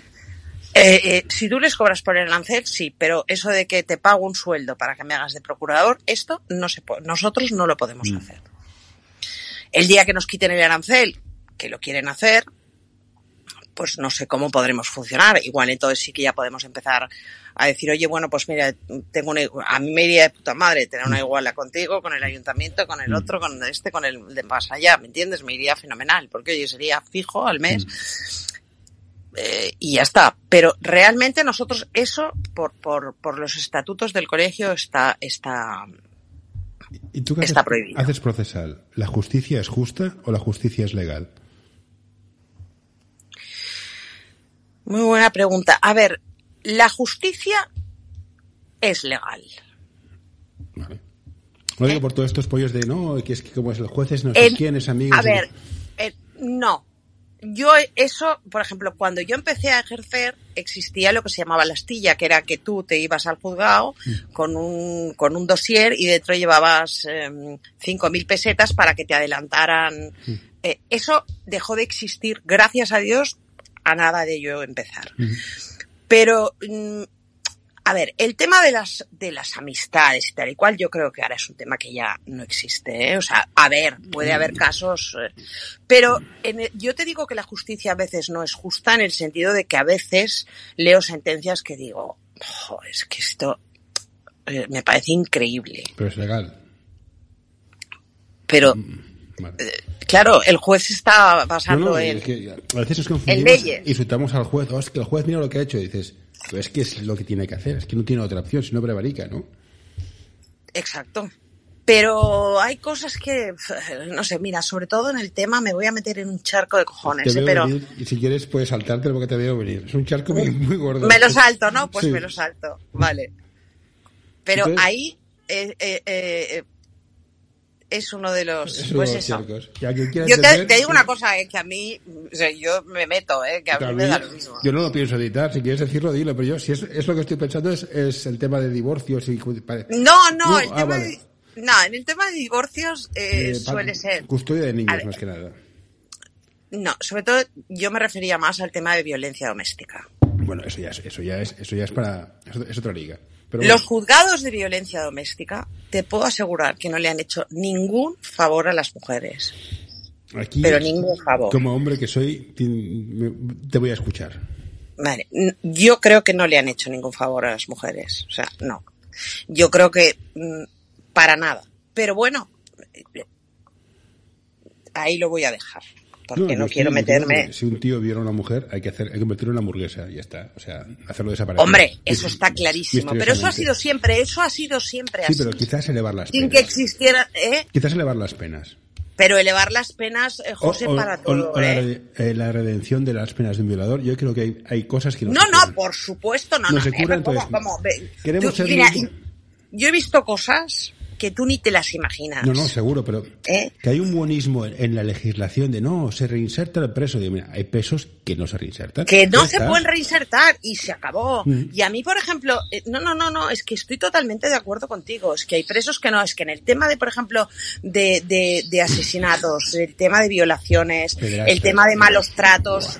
Eh, eh, si tú les cobras por el arancel, sí, pero eso de que te pago un sueldo para que me hagas de procurador, esto no se puede, nosotros no lo podemos Mm. hacer. El día que nos quiten el arancel, que lo quieren hacer, pues no sé cómo podremos funcionar. Igual entonces sí que ya podemos empezar a decir, oye, bueno, pues mira, tengo una, a mí me iría de puta madre tener una iguala contigo, con el ayuntamiento, con el otro, con este, con el de más allá, ¿me entiendes? Me iría fenomenal, porque oye, sería fijo al mes. Eh, y ya está. Pero realmente nosotros eso, por, por, por los estatutos del colegio, está, está, ¿Y tú qué Está haces, prohibido. haces procesal? ¿La justicia es justa o la justicia es legal? Muy buena pregunta. A ver, la justicia es legal. Vale. Lo digo por todos estos pollos de no, que es que como es el juez es no sé quién es amigo. A no ver, eh, no. Yo eso, por ejemplo, cuando yo empecé a ejercer, existía lo que se llamaba la astilla, que era que tú te ibas al juzgado Mm. con un, con un dossier y dentro llevabas eh, cinco mil pesetas para que te adelantaran. Mm. Eh, eso dejó de existir, gracias a Dios, a nada de yo empezar. Pero, mm, a ver, el tema de las, de las amistades y tal y cual, yo creo que ahora es un tema que ya no existe, ¿eh? O sea, a ver, puede haber casos, eh, pero en el- yo te digo que la justicia a veces no es justa en el sentido de que a veces leo sentencias que digo, "Jo, es que esto eh, me parece increíble. Pero es legal. Pero, Vale. claro, el juez está basando no, en... es que a veces nos confundimos leyes. insultamos al juez. "Oh, es que el juez mira lo que ha hecho. Y dices, pero es que es lo que tiene que hacer. Es que no tiene otra opción, si no prevarica, ¿no? Exacto. Pero hay cosas que, no sé, mira, sobre todo en el tema me voy a meter en un charco de cojones, Te ¿eh? veo pero venir y si quieres puedes saltarte porque te veo venir. Es un charco muy, muy gordo. me lo salto, ¿no? Pues Sí. me lo salto, vale. Pero Entonces- ahí eh, eh, eh, es uno de los, Es pues unos eso. Yo te, digo una cosa, eh, que a mí, o sea, yo me meto, eh, que a mí me da yo- lo mismo. Yo no lo pienso editar, si quieres decirlo, dilo, pero yo, si es, es lo que estoy pensando, es, es el tema de divorcios y... No, no, No, el ah, tema vale. de, no, en el tema de divorcios eh, eh, suele ser. Custodia de niños, ver. más que nada. No, sobre todo yo me refería más al tema de violencia doméstica. Bueno, eso ya es, eso ya es, eso ya es para... Es otra liga. Pero bueno, Los juzgados de violencia doméstica, te puedo asegurar que no le han hecho ningún favor a las mujeres. aquí, pero ningún favor. Como hombre que soy, te, voy a escuchar. Vale, yo creo que no le han hecho ningún favor a las mujeres. O sea, no. Yo creo que mm, para nada. Pero bueno, eh, ahí lo voy a dejar. Porque no, quiero meterme. Si un tío viola a una mujer, hay que hacer, hay que convertirlo en una hamburguesa y ya está. O sea, hacerlo desaparecer. Hombre, eso está clarísimo. Pero eso ha sido siempre, eso ha sido siempre Sí, así. pero quizás elevar las Sin penas. que existiera, ¿eh? Quizás elevar las penas. Pero elevar las penas, eh, José, O- o- para todo, o la, ¿eh? eh, la redención de las penas de un violador. Yo creo que hay, hay cosas que no No, se no, curan. por supuesto, no, No no. se cura, ¿cómo- entonces? Ve, queremos tú- ser mira, yo he visto cosas que tú ni te las imaginas. No, no, seguro, pero ¿Eh? que hay un buenismo en, en la legislación de no, se reinserta el preso. Digo, mira, hay presos que no se reinsertan. que no se está. pueden reinsertar y se acabó. Mm. Y a mí, por ejemplo, eh, no, no, no, no, es que estoy totalmente de acuerdo contigo. Es que hay presos que no, es que en el tema de, por ejemplo, de, de, de asesinatos, el tema de violaciones, el tema de malos tratos,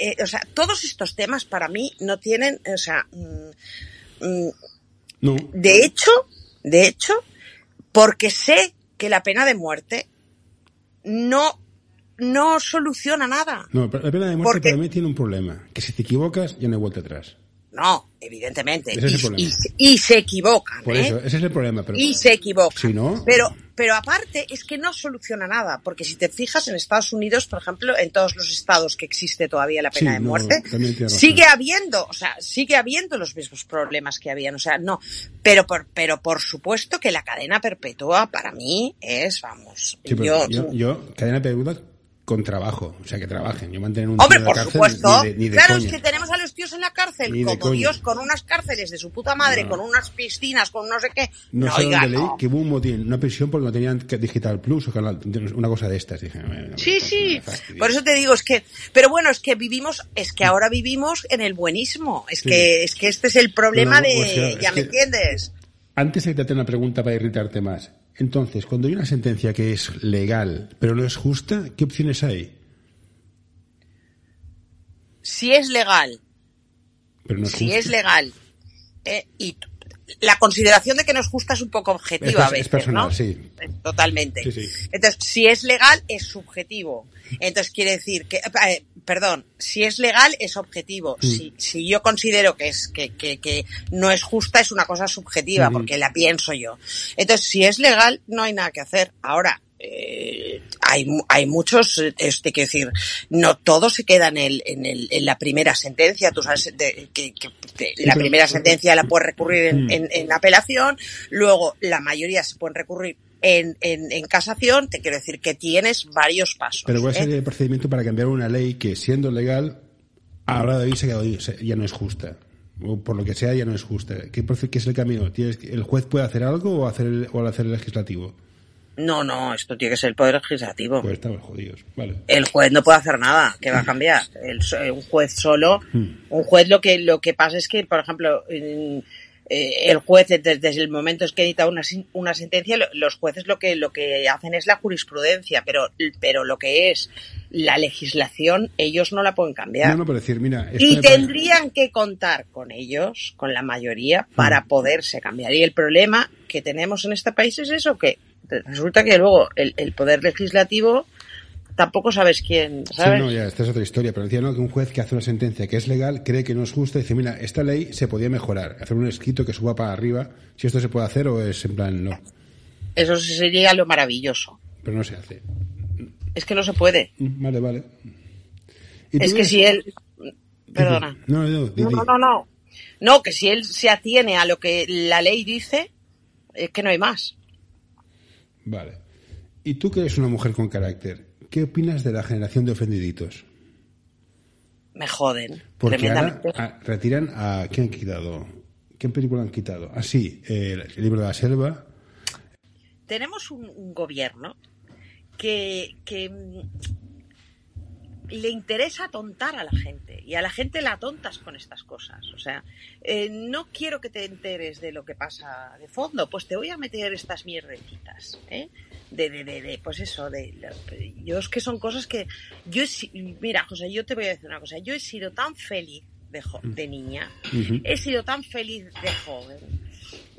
eh, o sea, todos estos temas para mí no tienen, o sea, mm, mm, No, de hecho, de hecho, porque sé que la pena de muerte no, no soluciona nada. no, pero la pena de muerte Porque- para mí tiene un problema. Que si te equivocas, ya no hay vuelta atrás. No, evidentemente. Ese es el Y, y- y se equivocan, Por ¿eh? eso, ese es el problema. Pero Y se equivocan. Si no- Pero, pero aparte es que no soluciona nada, porque si te fijas en Estados Unidos, por ejemplo, en todos los estados que existe todavía la pena Sí, de muerte, sigue habiendo, o sea, sigue habiendo los mismos problemas que habían, o sea, no, pero por, pero por supuesto que la cadena perpetua para mí es, vamos, Sí, yo, yo, yo, cadena perpetua con trabajo. O sea, que trabajen. Yo mantener un Hombre, tío por cárcel, supuesto. Ni de, ni de claro, coña. es que tenemos a los tíos en la cárcel, Ni como. Dios, con unas cárceles de su puta madre, No. con unas piscinas, con no sé qué. No, No, sé oiga, dónde leí no. que hubo un motín, una prisión porque no tenían Digital Plus o canal, una cosa de estas. Dije, Sí, pues, sí. fastidia. Por eso te digo, es que, pero bueno, es que vivimos, es que ahora vivimos en el buenismo. Es Sí. que, es que este es el problema de, o sea, ya me que- entiendes. Antes de que te una pregunta para irritarte más. Entonces, cuando hay una sentencia que es legal, pero no es justa, ¿qué opciones hay? Si es legal, Pero no es si justa. es legal, eh, y la consideración de que no es justa es un poco objetiva Es- a es veces, personal, ¿no? sí. Eh, Totalmente. Sí, sí. Entonces, si es legal, es subjetivo. Entonces, quiere decir que, eh, perdón, si es legal, es objetivo. Mm. Si, si yo considero que es, que, que, que no es justa, es una cosa subjetiva, Ujú. porque la pienso yo. Entonces, si es legal, no hay nada que hacer. Ahora, eh, hay, hay muchos, eh, este, quiero decir, no todo se queda en el, en el, en la primera sentencia, tú sabes, de- que, que- que la primera sentencia la puedes recurrir en, Mm. en- en apelación, luego la mayoría se pueden recurrir en, en, en casación, te quiero decir que tienes varios pasos. Pero ¿cuál ¿eh? sería el procedimiento para cambiar una ley que, siendo legal, ahora de hoy se quedó- ya no es justa? O por lo que sea, ya no es justa. ¿Qué, es el camino? ¿Tienes que- ¿El juez puede hacer algo o, hacer el, o hacer el legislativo? No, no, esto tiene que ser el Poder Legislativo. Pues estamos jodidos. Vale. El juez no puede hacer nada, que va a cambiar. El, so- un juez solo, Hmm. un juez lo que lo que pasa es que, por ejemplo, eh, el juez desde, desde el momento en que edita una, una sentencia, lo- los jueces lo que lo que hacen es la jurisprudencia, pero pero lo que es la legislación ellos no la pueden cambiar. No, no, pero decir, mira... esto Y tendrían que contar con ellos, con la mayoría, Hmm. para poderse cambiar. Y el problema que tenemos en este país es eso, que resulta que luego el, el poder legislativo tampoco sabes quién, Sí, ¿sabes? no, ya, esta es otra historia, pero decía, ¿no? Que un juez que hace una sentencia que es legal cree que no es justa y dice, mira, esta ley se podía mejorar, hacer un escrito que suba para arriba, si esto se puede hacer o es en plan, no, Eso sí sería lo maravilloso. pero no se hace. Es que no se puede. Vale, vale. ¿Y tú Es que si él... Perdona. No, no, no, no. No, que si él se atiene a lo que la ley dice, es que no hay más. Vale. ¿Y tú que eres una mujer con carácter, qué opinas de la generación de ofendiditos? Me joden. Porque ahora ah, retiran a... ¿Qué han quitado? ¿Qué película han quitado? Ah, sí, eh, el libro de la selva. tenemos un, un gobierno que, que le interesa atontar a la gente y a la gente la atontas con estas cosas. O sea, eh, no quiero que te enteres de lo que pasa de fondo, pues te voy a meter estas mierdecitas, ¿eh? De, de, de, de, pues eso, de, de- yo es que son cosas que yo he mira, José, yo te voy a decir una cosa, yo he sido tan feliz de, jo- de niña, Ujú. he sido tan feliz de joven,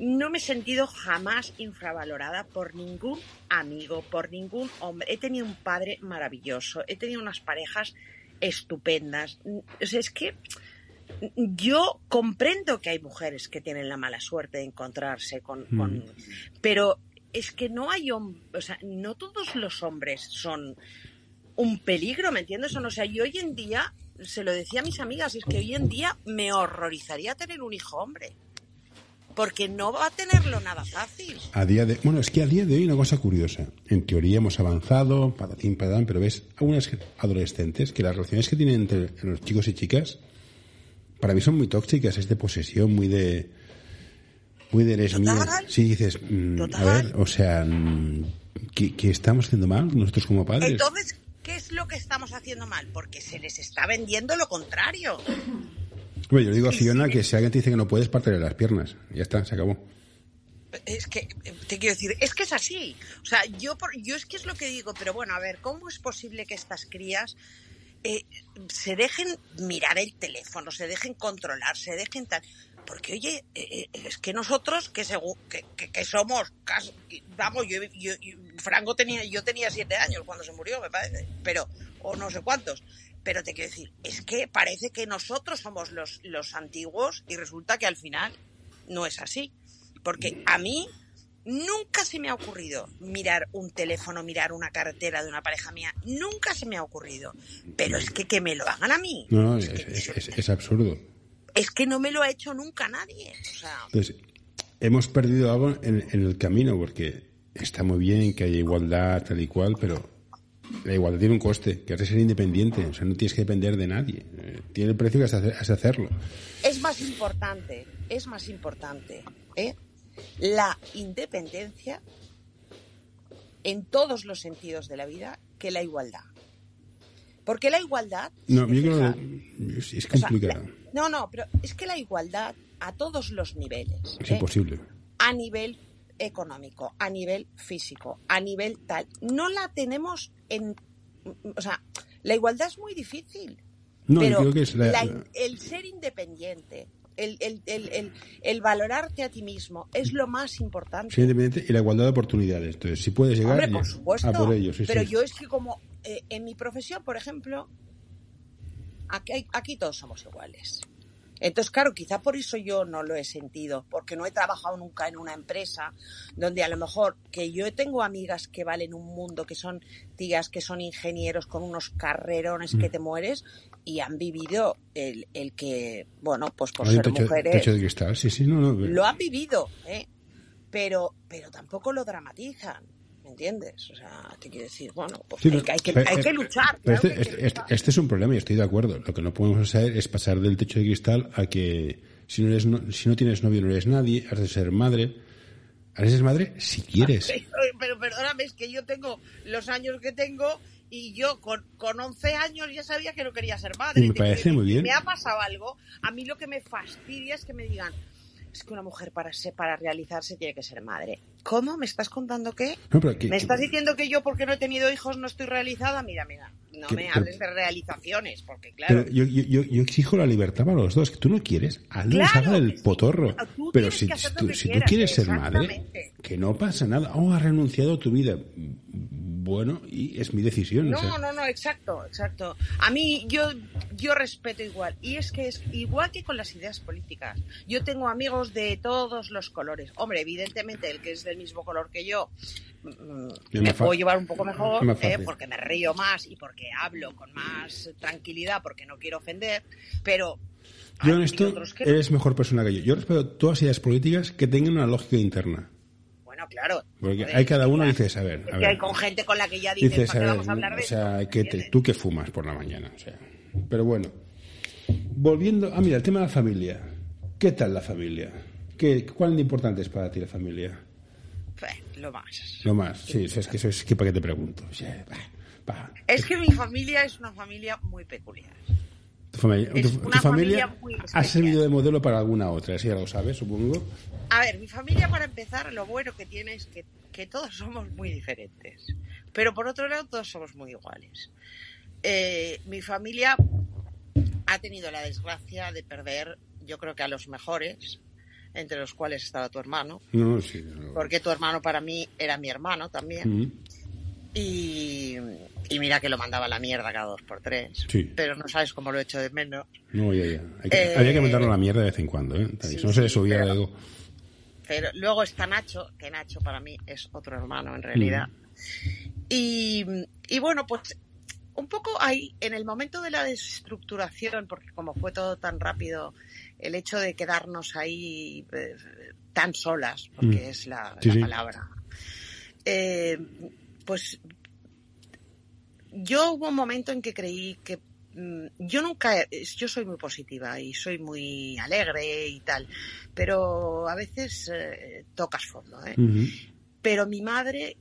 no me he sentido jamás infravalorada por ningún amigo, por ningún hombre. He tenido un padre maravilloso, he tenido unas parejas estupendas. O sea, es que yo comprendo que hay mujeres que tienen la mala suerte de encontrarse con... con- pero es que no hay o sea, no todos los hombres son un peligro, ¿me entiendes? O sea, yo hoy en día, se lo decía a mis amigas, es que hoy en día me horrorizaría tener un hijo hombre. Porque no va a tenerlo nada fácil. A día de, bueno, es que a día de hoy una cosa curiosa. En teoría hemos avanzado, patatín, patán, pero ves algunas adolescentes que las relaciones que tienen entre los chicos y chicas, para mí son muy tóxicas, es de posesión, muy de... muy de eres mía. Sí, dices, mm, a ver, o sea, mm, ¿qué, qué estamos haciendo mal nosotros como padres? Entonces, ¿qué es lo que estamos haciendo mal? Porque se les está vendiendo lo contrario. Bueno, yo le digo a Fiona que si alguien te dice que no puedes, pártele las piernas. Ya está, se acabó. Es que, te quiero decir, es que es así. O sea, yo, por- yo es que es lo que digo, pero bueno, a ver, ¿cómo es posible que estas crías eh, se dejen mirar el teléfono, se dejen controlar, se dejen tal? Porque, oye, eh, eh, es que nosotros, que, que, que- que somos, cas- que- vamos, yo, yo- yo- Franco tenía, yo tenía siete años cuando se murió, me parece, pero, o no sé cuántos. Pero te quiero decir, es que parece que nosotros somos los, los antiguos y resulta que al final no es así. Porque a mí nunca se me ha ocurrido mirar un teléfono, mirar una carretera de una pareja mía. Nunca se me ha ocurrido. Pero es que que me lo hagan a mí. No, no, es, es, que, es- es- es absurdo. es que no me lo ha hecho nunca nadie. O sea, Entonces, hemos perdido algo en, en el camino, porque está muy bien que haya igualdad, tal y cual, pero la igualdad tiene un coste, que es ser independiente, o sea, no tienes que depender de nadie. Eh, Tiene el precio que has de hacerlo. es más importante, es más importante ¿eh? la independencia en todos los sentidos de la vida que la igualdad. Porque la igualdad... No, yo creo que es, es O sea, complicado, la- no, no, pero es que la igualdad a todos los niveles, es ¿eh? imposible. a nivel económico, a nivel físico, a nivel tal, no la tenemos en, o sea, la igualdad es muy difícil. No, pero creo que es la- la- el ser independiente, el, el- el- el- valorarte a ti mismo es lo más importante. ser independiente y la igualdad de oportunidades. Entonces, si puedes llegar Hombre, por supuesto. a por ello, sí, pero sí. yo es que como eh, en mi profesión, por ejemplo, aquí, aquí todos somos iguales. Entonces, claro, quizá por eso yo no lo he sentido, porque no he trabajado nunca en una empresa donde a lo mejor que yo tengo amigas que valen un mundo, que son tías, que son ingenieros con unos carrerones Mm. que te mueres y han vivido el, el que, bueno, pues por Hay ser techo, mujeres techo de cristal, sí, sí, no, no. lo han vivido, ¿eh? Pero, pero tampoco lo dramatizan, ¿me entiendes? O sea, te quiero decir, bueno, pues Sí, hay, que- hay que, pero- hay que luchar. que este, hay que este- este- luchar. este es un problema y estoy de acuerdo. Lo que no podemos hacer es pasar del techo de cristal a que si no, eres no- si no tienes novio no eres nadie, has de ser madre. Has de ser madre si quieres. Pero, pero perdóname, es que yo tengo los años que tengo y yo con, con 11 años ya sabía que no quería ser madre. Me parece muy bien. Me ha pasado algo. A mí lo que me fastidia es que me digan, es que una mujer para, ser, para realizarse tiene que ser madre. ¿Cómo? ¿Me estás contando qué? No, pero que- ¿Me estás diciendo que yo porque no he tenido hijos no estoy realizada? Mira, mira, no me pero- hables de realizaciones, porque claro... Pero yo, yo, yo, yo exijo la libertad para los dos. Que tú no quieres, hazlo Claro, salga del que sí. potor. Tú Pero si, tú, tú quieres ser madre, que no pasa nada. Oh, has renunciado a tu vida. Bueno, y es mi decisión. o sea. No, no, no, exacto, exacto. A mí yo yo respeto igual y es que es igual que con las ideas políticas. Yo tengo amigos de todos los colores. Hombre, evidentemente el que es del mismo color que yo mm, me puedo llevar un poco mejor eh, porque me río más y porque hablo con más tranquilidad porque no quiero ofender, pero Yo en esto eres mejor persona que yo. Yo respeto todas ideas políticas que tengan una lógica interna. Bueno, claro. Porque hay cada uno, claro. dices, a ver, a ver. hay con gente con la que ya dices, Dices, ¿para a qué vamos a hablar de o sea, esto? que te- tú que fumas por la mañana, o sea. Pero bueno, volviendo, ah, mira, el tema de la familia. ¿Qué tal la familia? ¿Qué, ¿Cuál de importante es para ti la familia? Lo más. Lo más, sí, es que eso es que para qué te pregunto. O sea, bah, bah. Es que mi familia es una familia muy peculiar. Tu familia, tu- tu una familia familia muy ha servido de modelo para alguna otra, eso ya lo sabes, supongo. A ver, mi familia para empezar, lo bueno que tiene es que, que todos somos muy diferentes. Pero por otro lado, todos somos muy iguales. Eh, mi familia ha tenido la desgracia de perder, yo creo que a los mejores, entre los cuales estaba tu hermano, No, sí. no. porque tu hermano para mí era mi hermano también. Mm. Y, y mira que lo mandaba a la mierda cada dos por tres. Sí. Pero no sabes cómo lo echo de menos. No, ya, ya. Hay que- Eh, había que mandarlo a la mierda de vez en cuando, ¿eh? sí, no se le subía pero- el ego. Pero luego está Nacho, que Nacho para mí es otro hermano en realidad. Y, y bueno, pues un poco ahí, en el momento de la desestructuración, porque como fue todo tan rápido, el hecho de quedarnos ahí eh, tan solas, porque Mm. es la, Sí, la sí. palabra, eh, pues yo hubo un momento en que creí que mm, yo nunca, yo soy muy positiva y soy muy alegre y tal, pero a veces eh, tocas fondo, ¿eh? Pero mi madre,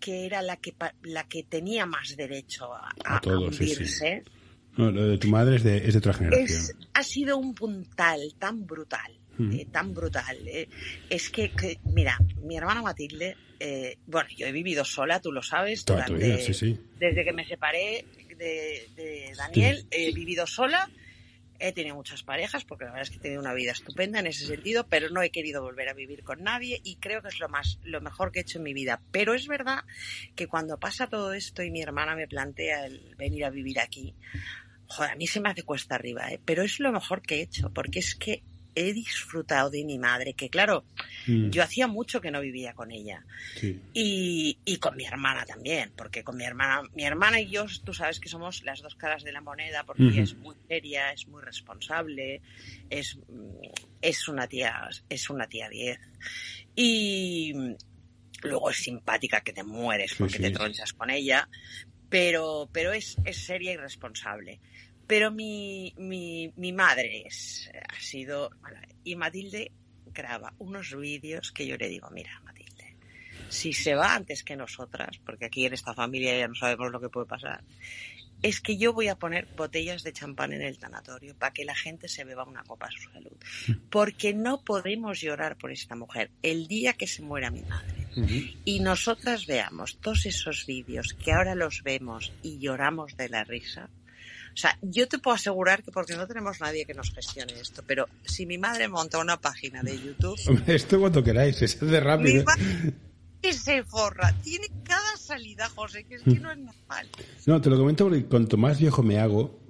que era la que, la que tenía más derecho a, A a- todo, sí, sí. No, lo de tu madre es de, es de otra generación. es, ha sido un puntal tan brutal, Ujú. eh, tan brutal. eh. Es que, que, mira, mi hermana Matilde, eh, bueno, yo he vivido sola, tú lo sabes, Toda durante, vida, sí, sí. desde que me separé de, de Daniel, he vivido sola. He tenido muchas parejas porque la verdad es que he tenido una vida estupenda en ese sentido, pero no he querido volver a vivir con nadie y creo que es lo más lo mejor que he hecho en mi vida. Pero es verdad que cuando pasa todo esto y mi hermana me plantea el venir a vivir aquí, joder, a mí se me hace cuesta arriba, ¿eh? pero es lo mejor que he hecho porque es que he disfrutado de mi madre, que claro, Mm, yo hacía mucho que no vivía con ella sí. y, y con mi hermana también, porque con mi hermana, mi hermana y yo, tú sabes que somos las dos caras de la moneda, porque es muy seria, es muy responsable, es, mm, es una tía, es una tía 10. Y luego es simpática que te mueres Sí, porque sí. te tronchas con ella, pero, pero es, es seria y responsable. Pero mi, mi, mi madre es, ha sido, y Matilde graba unos vídeos que yo le digo, mira, Matilde, si se va antes que nosotras, porque aquí en esta familia ya no sabemos lo que puede pasar, es que yo voy a poner botellas de champán en el tanatorio para que la gente se beba una copa a su salud. Porque no podemos llorar por esta mujer. El día que se muera mi madre y nosotras veamos todos esos vídeos que ahora los vemos y lloramos de la risa. O sea, yo te puedo asegurar que porque no tenemos nadie que nos gestione esto, pero si mi madre monta una página de YouTube, Esto cuanto queráis, hace mi rápido. madre que se forra, tiene cada salida, José, que es que no es normal. No, te lo comento porque cuanto más viejo me hago,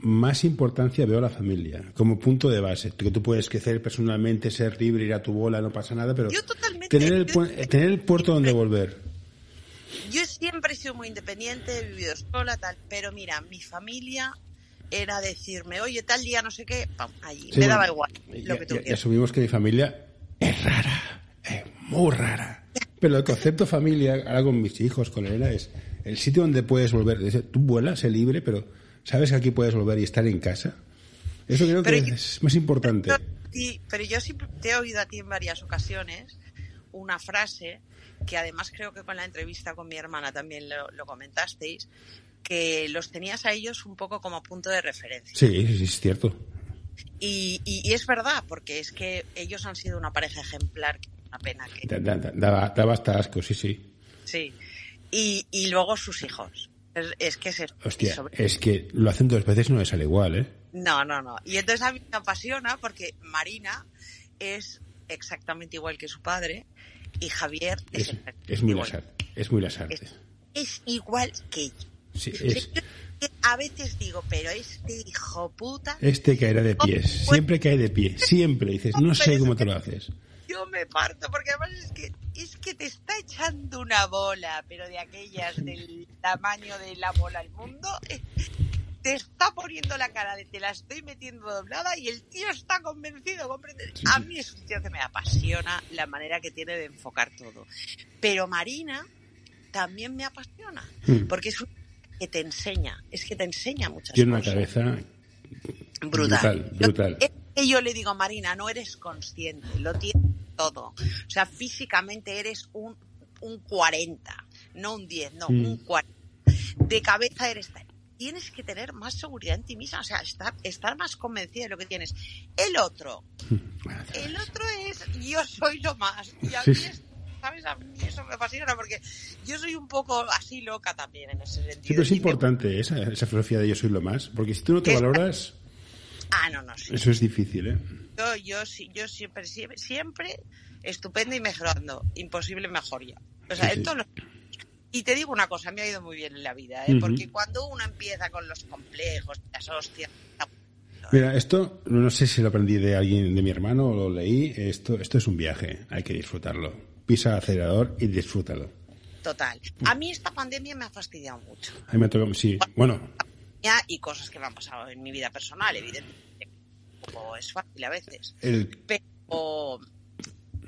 más importancia veo a la familia como punto de base. Que tú puedes crecer personalmente, ser libre, ir a tu bola, no pasa nada, pero Yo totalmente. tener el, tener el puerto donde volver. Yo siempre he sido muy independiente, he vivido sola, tal, pero mira, mi familia era decirme, oye, tal día no sé qué, pam, allí. Sí, me daba igual lo Ya, que tú ya- ya asumimos que mi familia es rara, es muy rara. Pero el concepto familia, ahora con mis hijos, con Elena, es el sitio donde puedes volver. Tú vuelas, sé libre, pero sabes que aquí puedes volver y estar en casa. Eso creo Pero que yo- es más importante. Sí, pero yo sí te he oído a ti en varias ocasiones una frase que además creo que con la entrevista con mi hermana también lo, lo comentasteis, que los tenías a ellos un poco como punto de referencia. Sí, es cierto. Y, y- y es verdad, porque es que ellos han sido una pareja ejemplar, que es una pena que... Da- da- da- Daba, daba hasta asco, sí, sí. Sí. Y, y luego sus hijos. Es, es que es... Hostia, sobre- es que lo hacen dos veces no les sale igual, ¿eh? No, no, no. Y entonces a mí me apasiona porque Marina es exactamente igual que su padre y Javier es, Es, exactamente es muy igual. lasarte. Es muy. Es, es igual que yo. Sí, es, a veces digo, pero este hijo puta, este caerá de pies. Siempre cae de pie. Siempre. Dices, no sé cómo te lo haces. yo me parto, porque además es que, es que te está echando una bola, pero de aquellas del tamaño de la bola al mundo. Te está poniendo la cara de te la estoy metiendo doblada y el tío está convencido, ¿comprendes? Sí, A mí es un tío que me apasiona la manera que tiene de enfocar todo. Pero Marina también me apasiona, Mm. porque es un que te enseña, es que te enseña muchas Tiene una cosas. cabeza brutal. brutal, brutal. Yo, es que yo le digo, Marina, no eres consciente, lo tienes todo. O sea, físicamente eres un, un 40, no un 10, no, Mm. un 40. De cabeza eres. Tienes que tener más seguridad en ti misma, o sea, estar, estar más convencida de lo que tienes. El otro, el otro es yo soy lo más. Y a mí, es- ¿sabes? A mí eso me apasiona porque yo soy un poco así loca también en ese sentido. Sí, pero es me- importante esa, esa filosofía de yo soy lo más. Porque si tú no te Es- valoras, Ah, no, no, sí. eso es difícil, ¿eh? Yo, yo, yo siempre, siempre, siempre estupendo y mejorando. Imposible mejoría. O sea, Sí, en sí. los- Y te digo una cosa, me ha ido muy bien en la vida, ¿eh? Porque cuando uno empieza con los complejos, las hostias... Mira, esto no sé si lo aprendí de alguien, de mi hermano o lo leí. Esto, esto es un viaje, hay que disfrutarlo. Pisa el acelerador y disfrútalo. Total. A mí esta pandemia me ha fastidiado mucho. A mí me toca, sí, bueno, Y cosas que me han pasado en mi vida personal, evidentemente. Es fácil a veces. el, Pero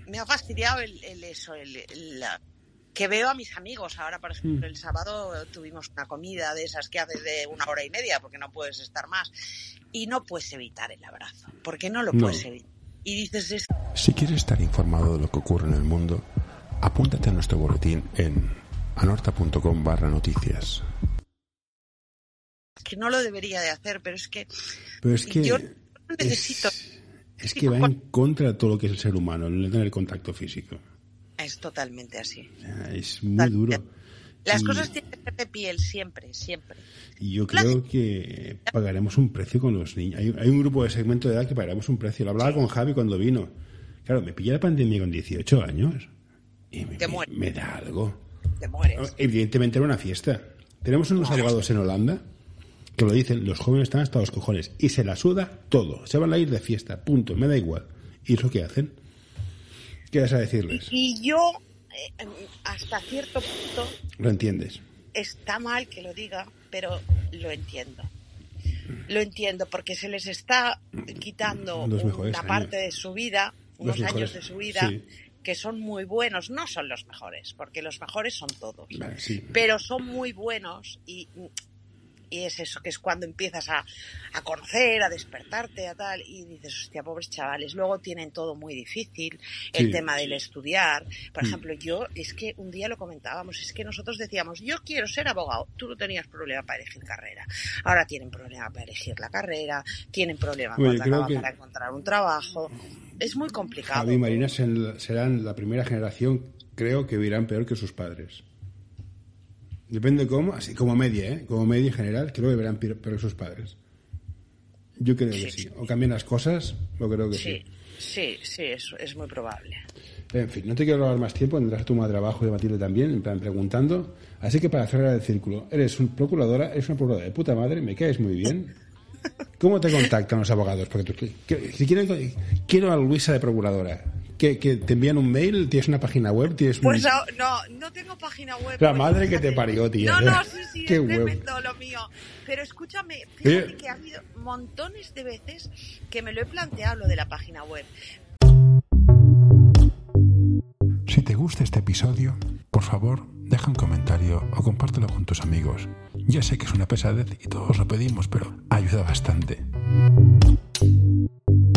me ha fastidiado el, el eso, el, el- la- que veo a mis amigos. Ahora, por ejemplo, el sábado tuvimos una comida de esas que haces de una hora y media porque no puedes estar más. Y no puedes evitar el abrazo, porque no lo No. puedes evitar. Y dices, es Si quieres estar informado de lo que ocurre en el mundo, apúntate a nuestro boletín en anorta.com barra noticias. que no lo debería de hacer, pero es que Pero es que yo necesito. es, es que va en contra de todo lo que es el ser humano, el tener contacto físico. Es totalmente así. Es muy Tal- duro. Las Y- cosas tienen que ser de piel siempre, siempre. Y yo creo que pagaremos un precio con los niños. Hay, hay un grupo de segmento de edad que pagaremos un precio. Lo hablaba con Javi cuando vino. Claro, me pillé la pandemia con 18 años y me, Te me- me da algo. Te mueres. Evidentemente era una fiesta. Tenemos unos abogados en Holanda que lo dicen, los jóvenes están hasta los cojones y se la suda todo. Se van a ir de fiesta, punto, me da igual. ¿Y es lo que hacen? ¿Qué vas a decirles? Y yo, eh, hasta cierto punto, ¿Lo entiendes? está mal que lo diga, pero lo entiendo. Lo entiendo porque se les está quitando una años. parte de su vida, unos años de su vida sí. que son muy buenos. No son los mejores, porque los mejores son todos. Vale, sí. Pero son muy buenos y, y es eso, que es cuando empiezas a, a conocer, a despertarte, a tal, y dices, hostia, pobres chavales. Luego tienen todo muy difícil, el Sí. tema del estudiar. Por Mm. ejemplo, yo, es que un día lo comentábamos, es que nosotros decíamos, yo quiero ser abogado. Tú no tenías problema para elegir carrera. Ahora tienen problema para elegir la carrera, tienen problema cuando que- para encontrar un trabajo. Es muy complicado. Javi y Marina serán la primera generación, creo que vivirán peor que sus padres. Depende cómo, así como media, ¿eh? Como media en general, creo que verán peor sus padres. Yo creo que Sí. O cambian las cosas, o creo que Sí, sí. sí, sí, es, es muy probable. En fin, no te quiero robar más tiempo, tendrás tu de trabajo y Matilde también, en plan preguntando. Así que para cerrar el círculo, eres una procuradora, eres una procuradora de puta madre, me caes muy bien. ¿Cómo te contactan los abogados? Porque tú- que- si quieren, quiero a Luisa de procuradora. ¿Que, que te envían un mail? ¿Tienes una página web? ¿Tienes Pues no, no, no tengo página web. La madre que te fíjate. parió, tía. No, no, sí, sí, Qué es huevo. tremendo lo mío. Pero escúchame, fíjate Eh. que ha habido montones de veces que me lo he planteado lo de la página web. Si te gusta este episodio, por favor, deja un comentario o compártelo con tus amigos. Ya sé que es una pesadez y todos lo pedimos, pero ayuda bastante.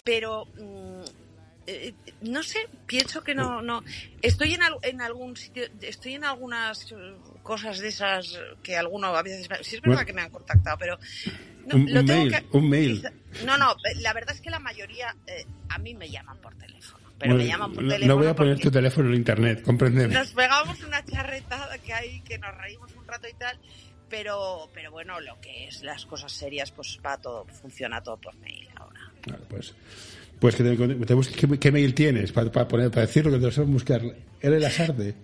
Pero mm, eh, no sé, pienso que no, no. Estoy en, al- en algún sitio, estoy en algunas cosas de esas que alguno a veces. Sí, es verdad Bueno. que me han contactado, pero. no, Un- lo un tengo mail, que- un mail. No, no, la verdad es que la mayoría eh, a mí me llaman por teléfono. Pero Bueno, me llaman por no- teléfono. No voy a poner tu teléfono en internet, comprendeme. nos pegamos una charretada que hay, que nos reímos un rato y tal, pero, pero bueno, lo que es las cosas serias, pues va todo, funciona todo por mail ahora. Vale, pues, pues que te, te busques- ¿qué, qué mail tienes para, para poner, para decirlo que te lo sabes buscar. ¿Eres Lasarte?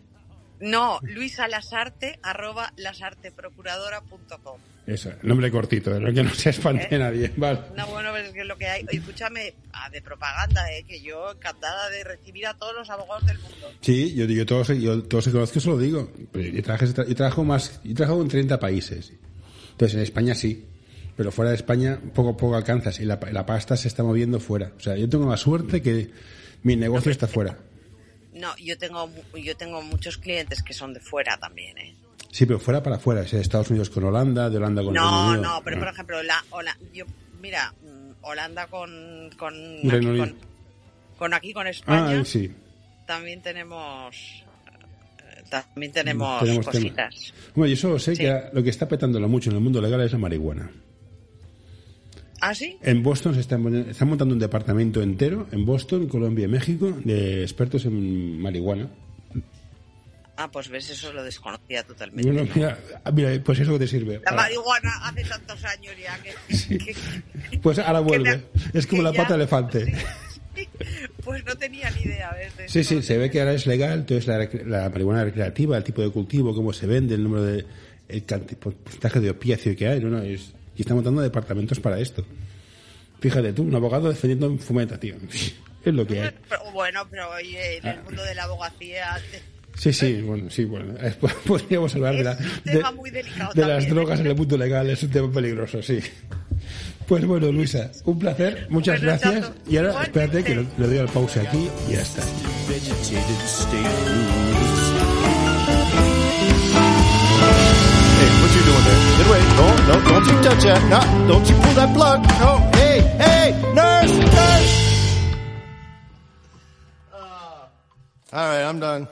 No, Luisa Lasarte, arroba lasarteprocuradora.com. Eso, nombre cortito, de lo que no se espante ¿Eh? nadie. Vale. No, bueno, es que lo que hay. Escúchame, ah, de propaganda, eh, que yo encantada de recibir a todos los abogados del mundo. Sí, yo, yo todos, yo todos se conozco, se lo digo. Yo, trabajo, yo trabajo más, yo trabajo en 30 países. Entonces, en España sí. Pero fuera de España, poco a poco alcanzas. Y la, la pasta se está moviendo fuera. O sea, yo tengo la suerte que mi negocio está fuera. No, yo tengo, yo tengo muchos clientes que son de fuera también, eh. Sí, pero fuera para fuera. Es de Estados Unidos con Holanda, de Holanda con No, no, pero Ah. por ejemplo, la, Hola- yo, mira, mm, Holanda con, con, aquí, con, con aquí, con España, Ah, sí. también tenemos, eh, también tenemos, Tenemos cositas. Bueno, yo solo sé Sí. que lo que está petándolo mucho en el mundo legal es la marihuana. ¿Ah, sí? En Boston se están, montando un departamento entero, en Boston, Colombia y México, de expertos en marihuana. Ah, pues ves, eso lo desconocía totalmente. Bueno, mira, ah, mira, pues eso te sirve. La marihuana hace tantos años ya que... que- Pues ahora vuelve. me- es como la ya- pata de elefante. sí, pues no tenía ni idea. Sí, sí, se ve que ahora es legal, entonces la, la marihuana recreativa, el tipo de cultivo, cómo se vende, el número de el canti- porcentaje de opiáceo que hay, no, no, es, y están montando departamentos para esto. Fíjate tú, un abogado defendiendo en fumeta, tío. Es lo que hay. Pero, bueno, pero oye, en Ah. el mundo de la abogacía... te- Sí, sí, bueno, sí, bueno. Podríamos hablar de, la- de- de las drogas en el mundo legal, es un tema peligroso, sí. Pues bueno, Luisa, un placer, muchas Bueno, gracias. chato. Y ahora, espérate que le, le doy al pause aquí y ya está. Hey, what you doing there? Get away. Don't, don't, don't you touch that. No, don't you pull that plug. No. Hey, hey, nurse, nurse. Uh, all right, I'm done.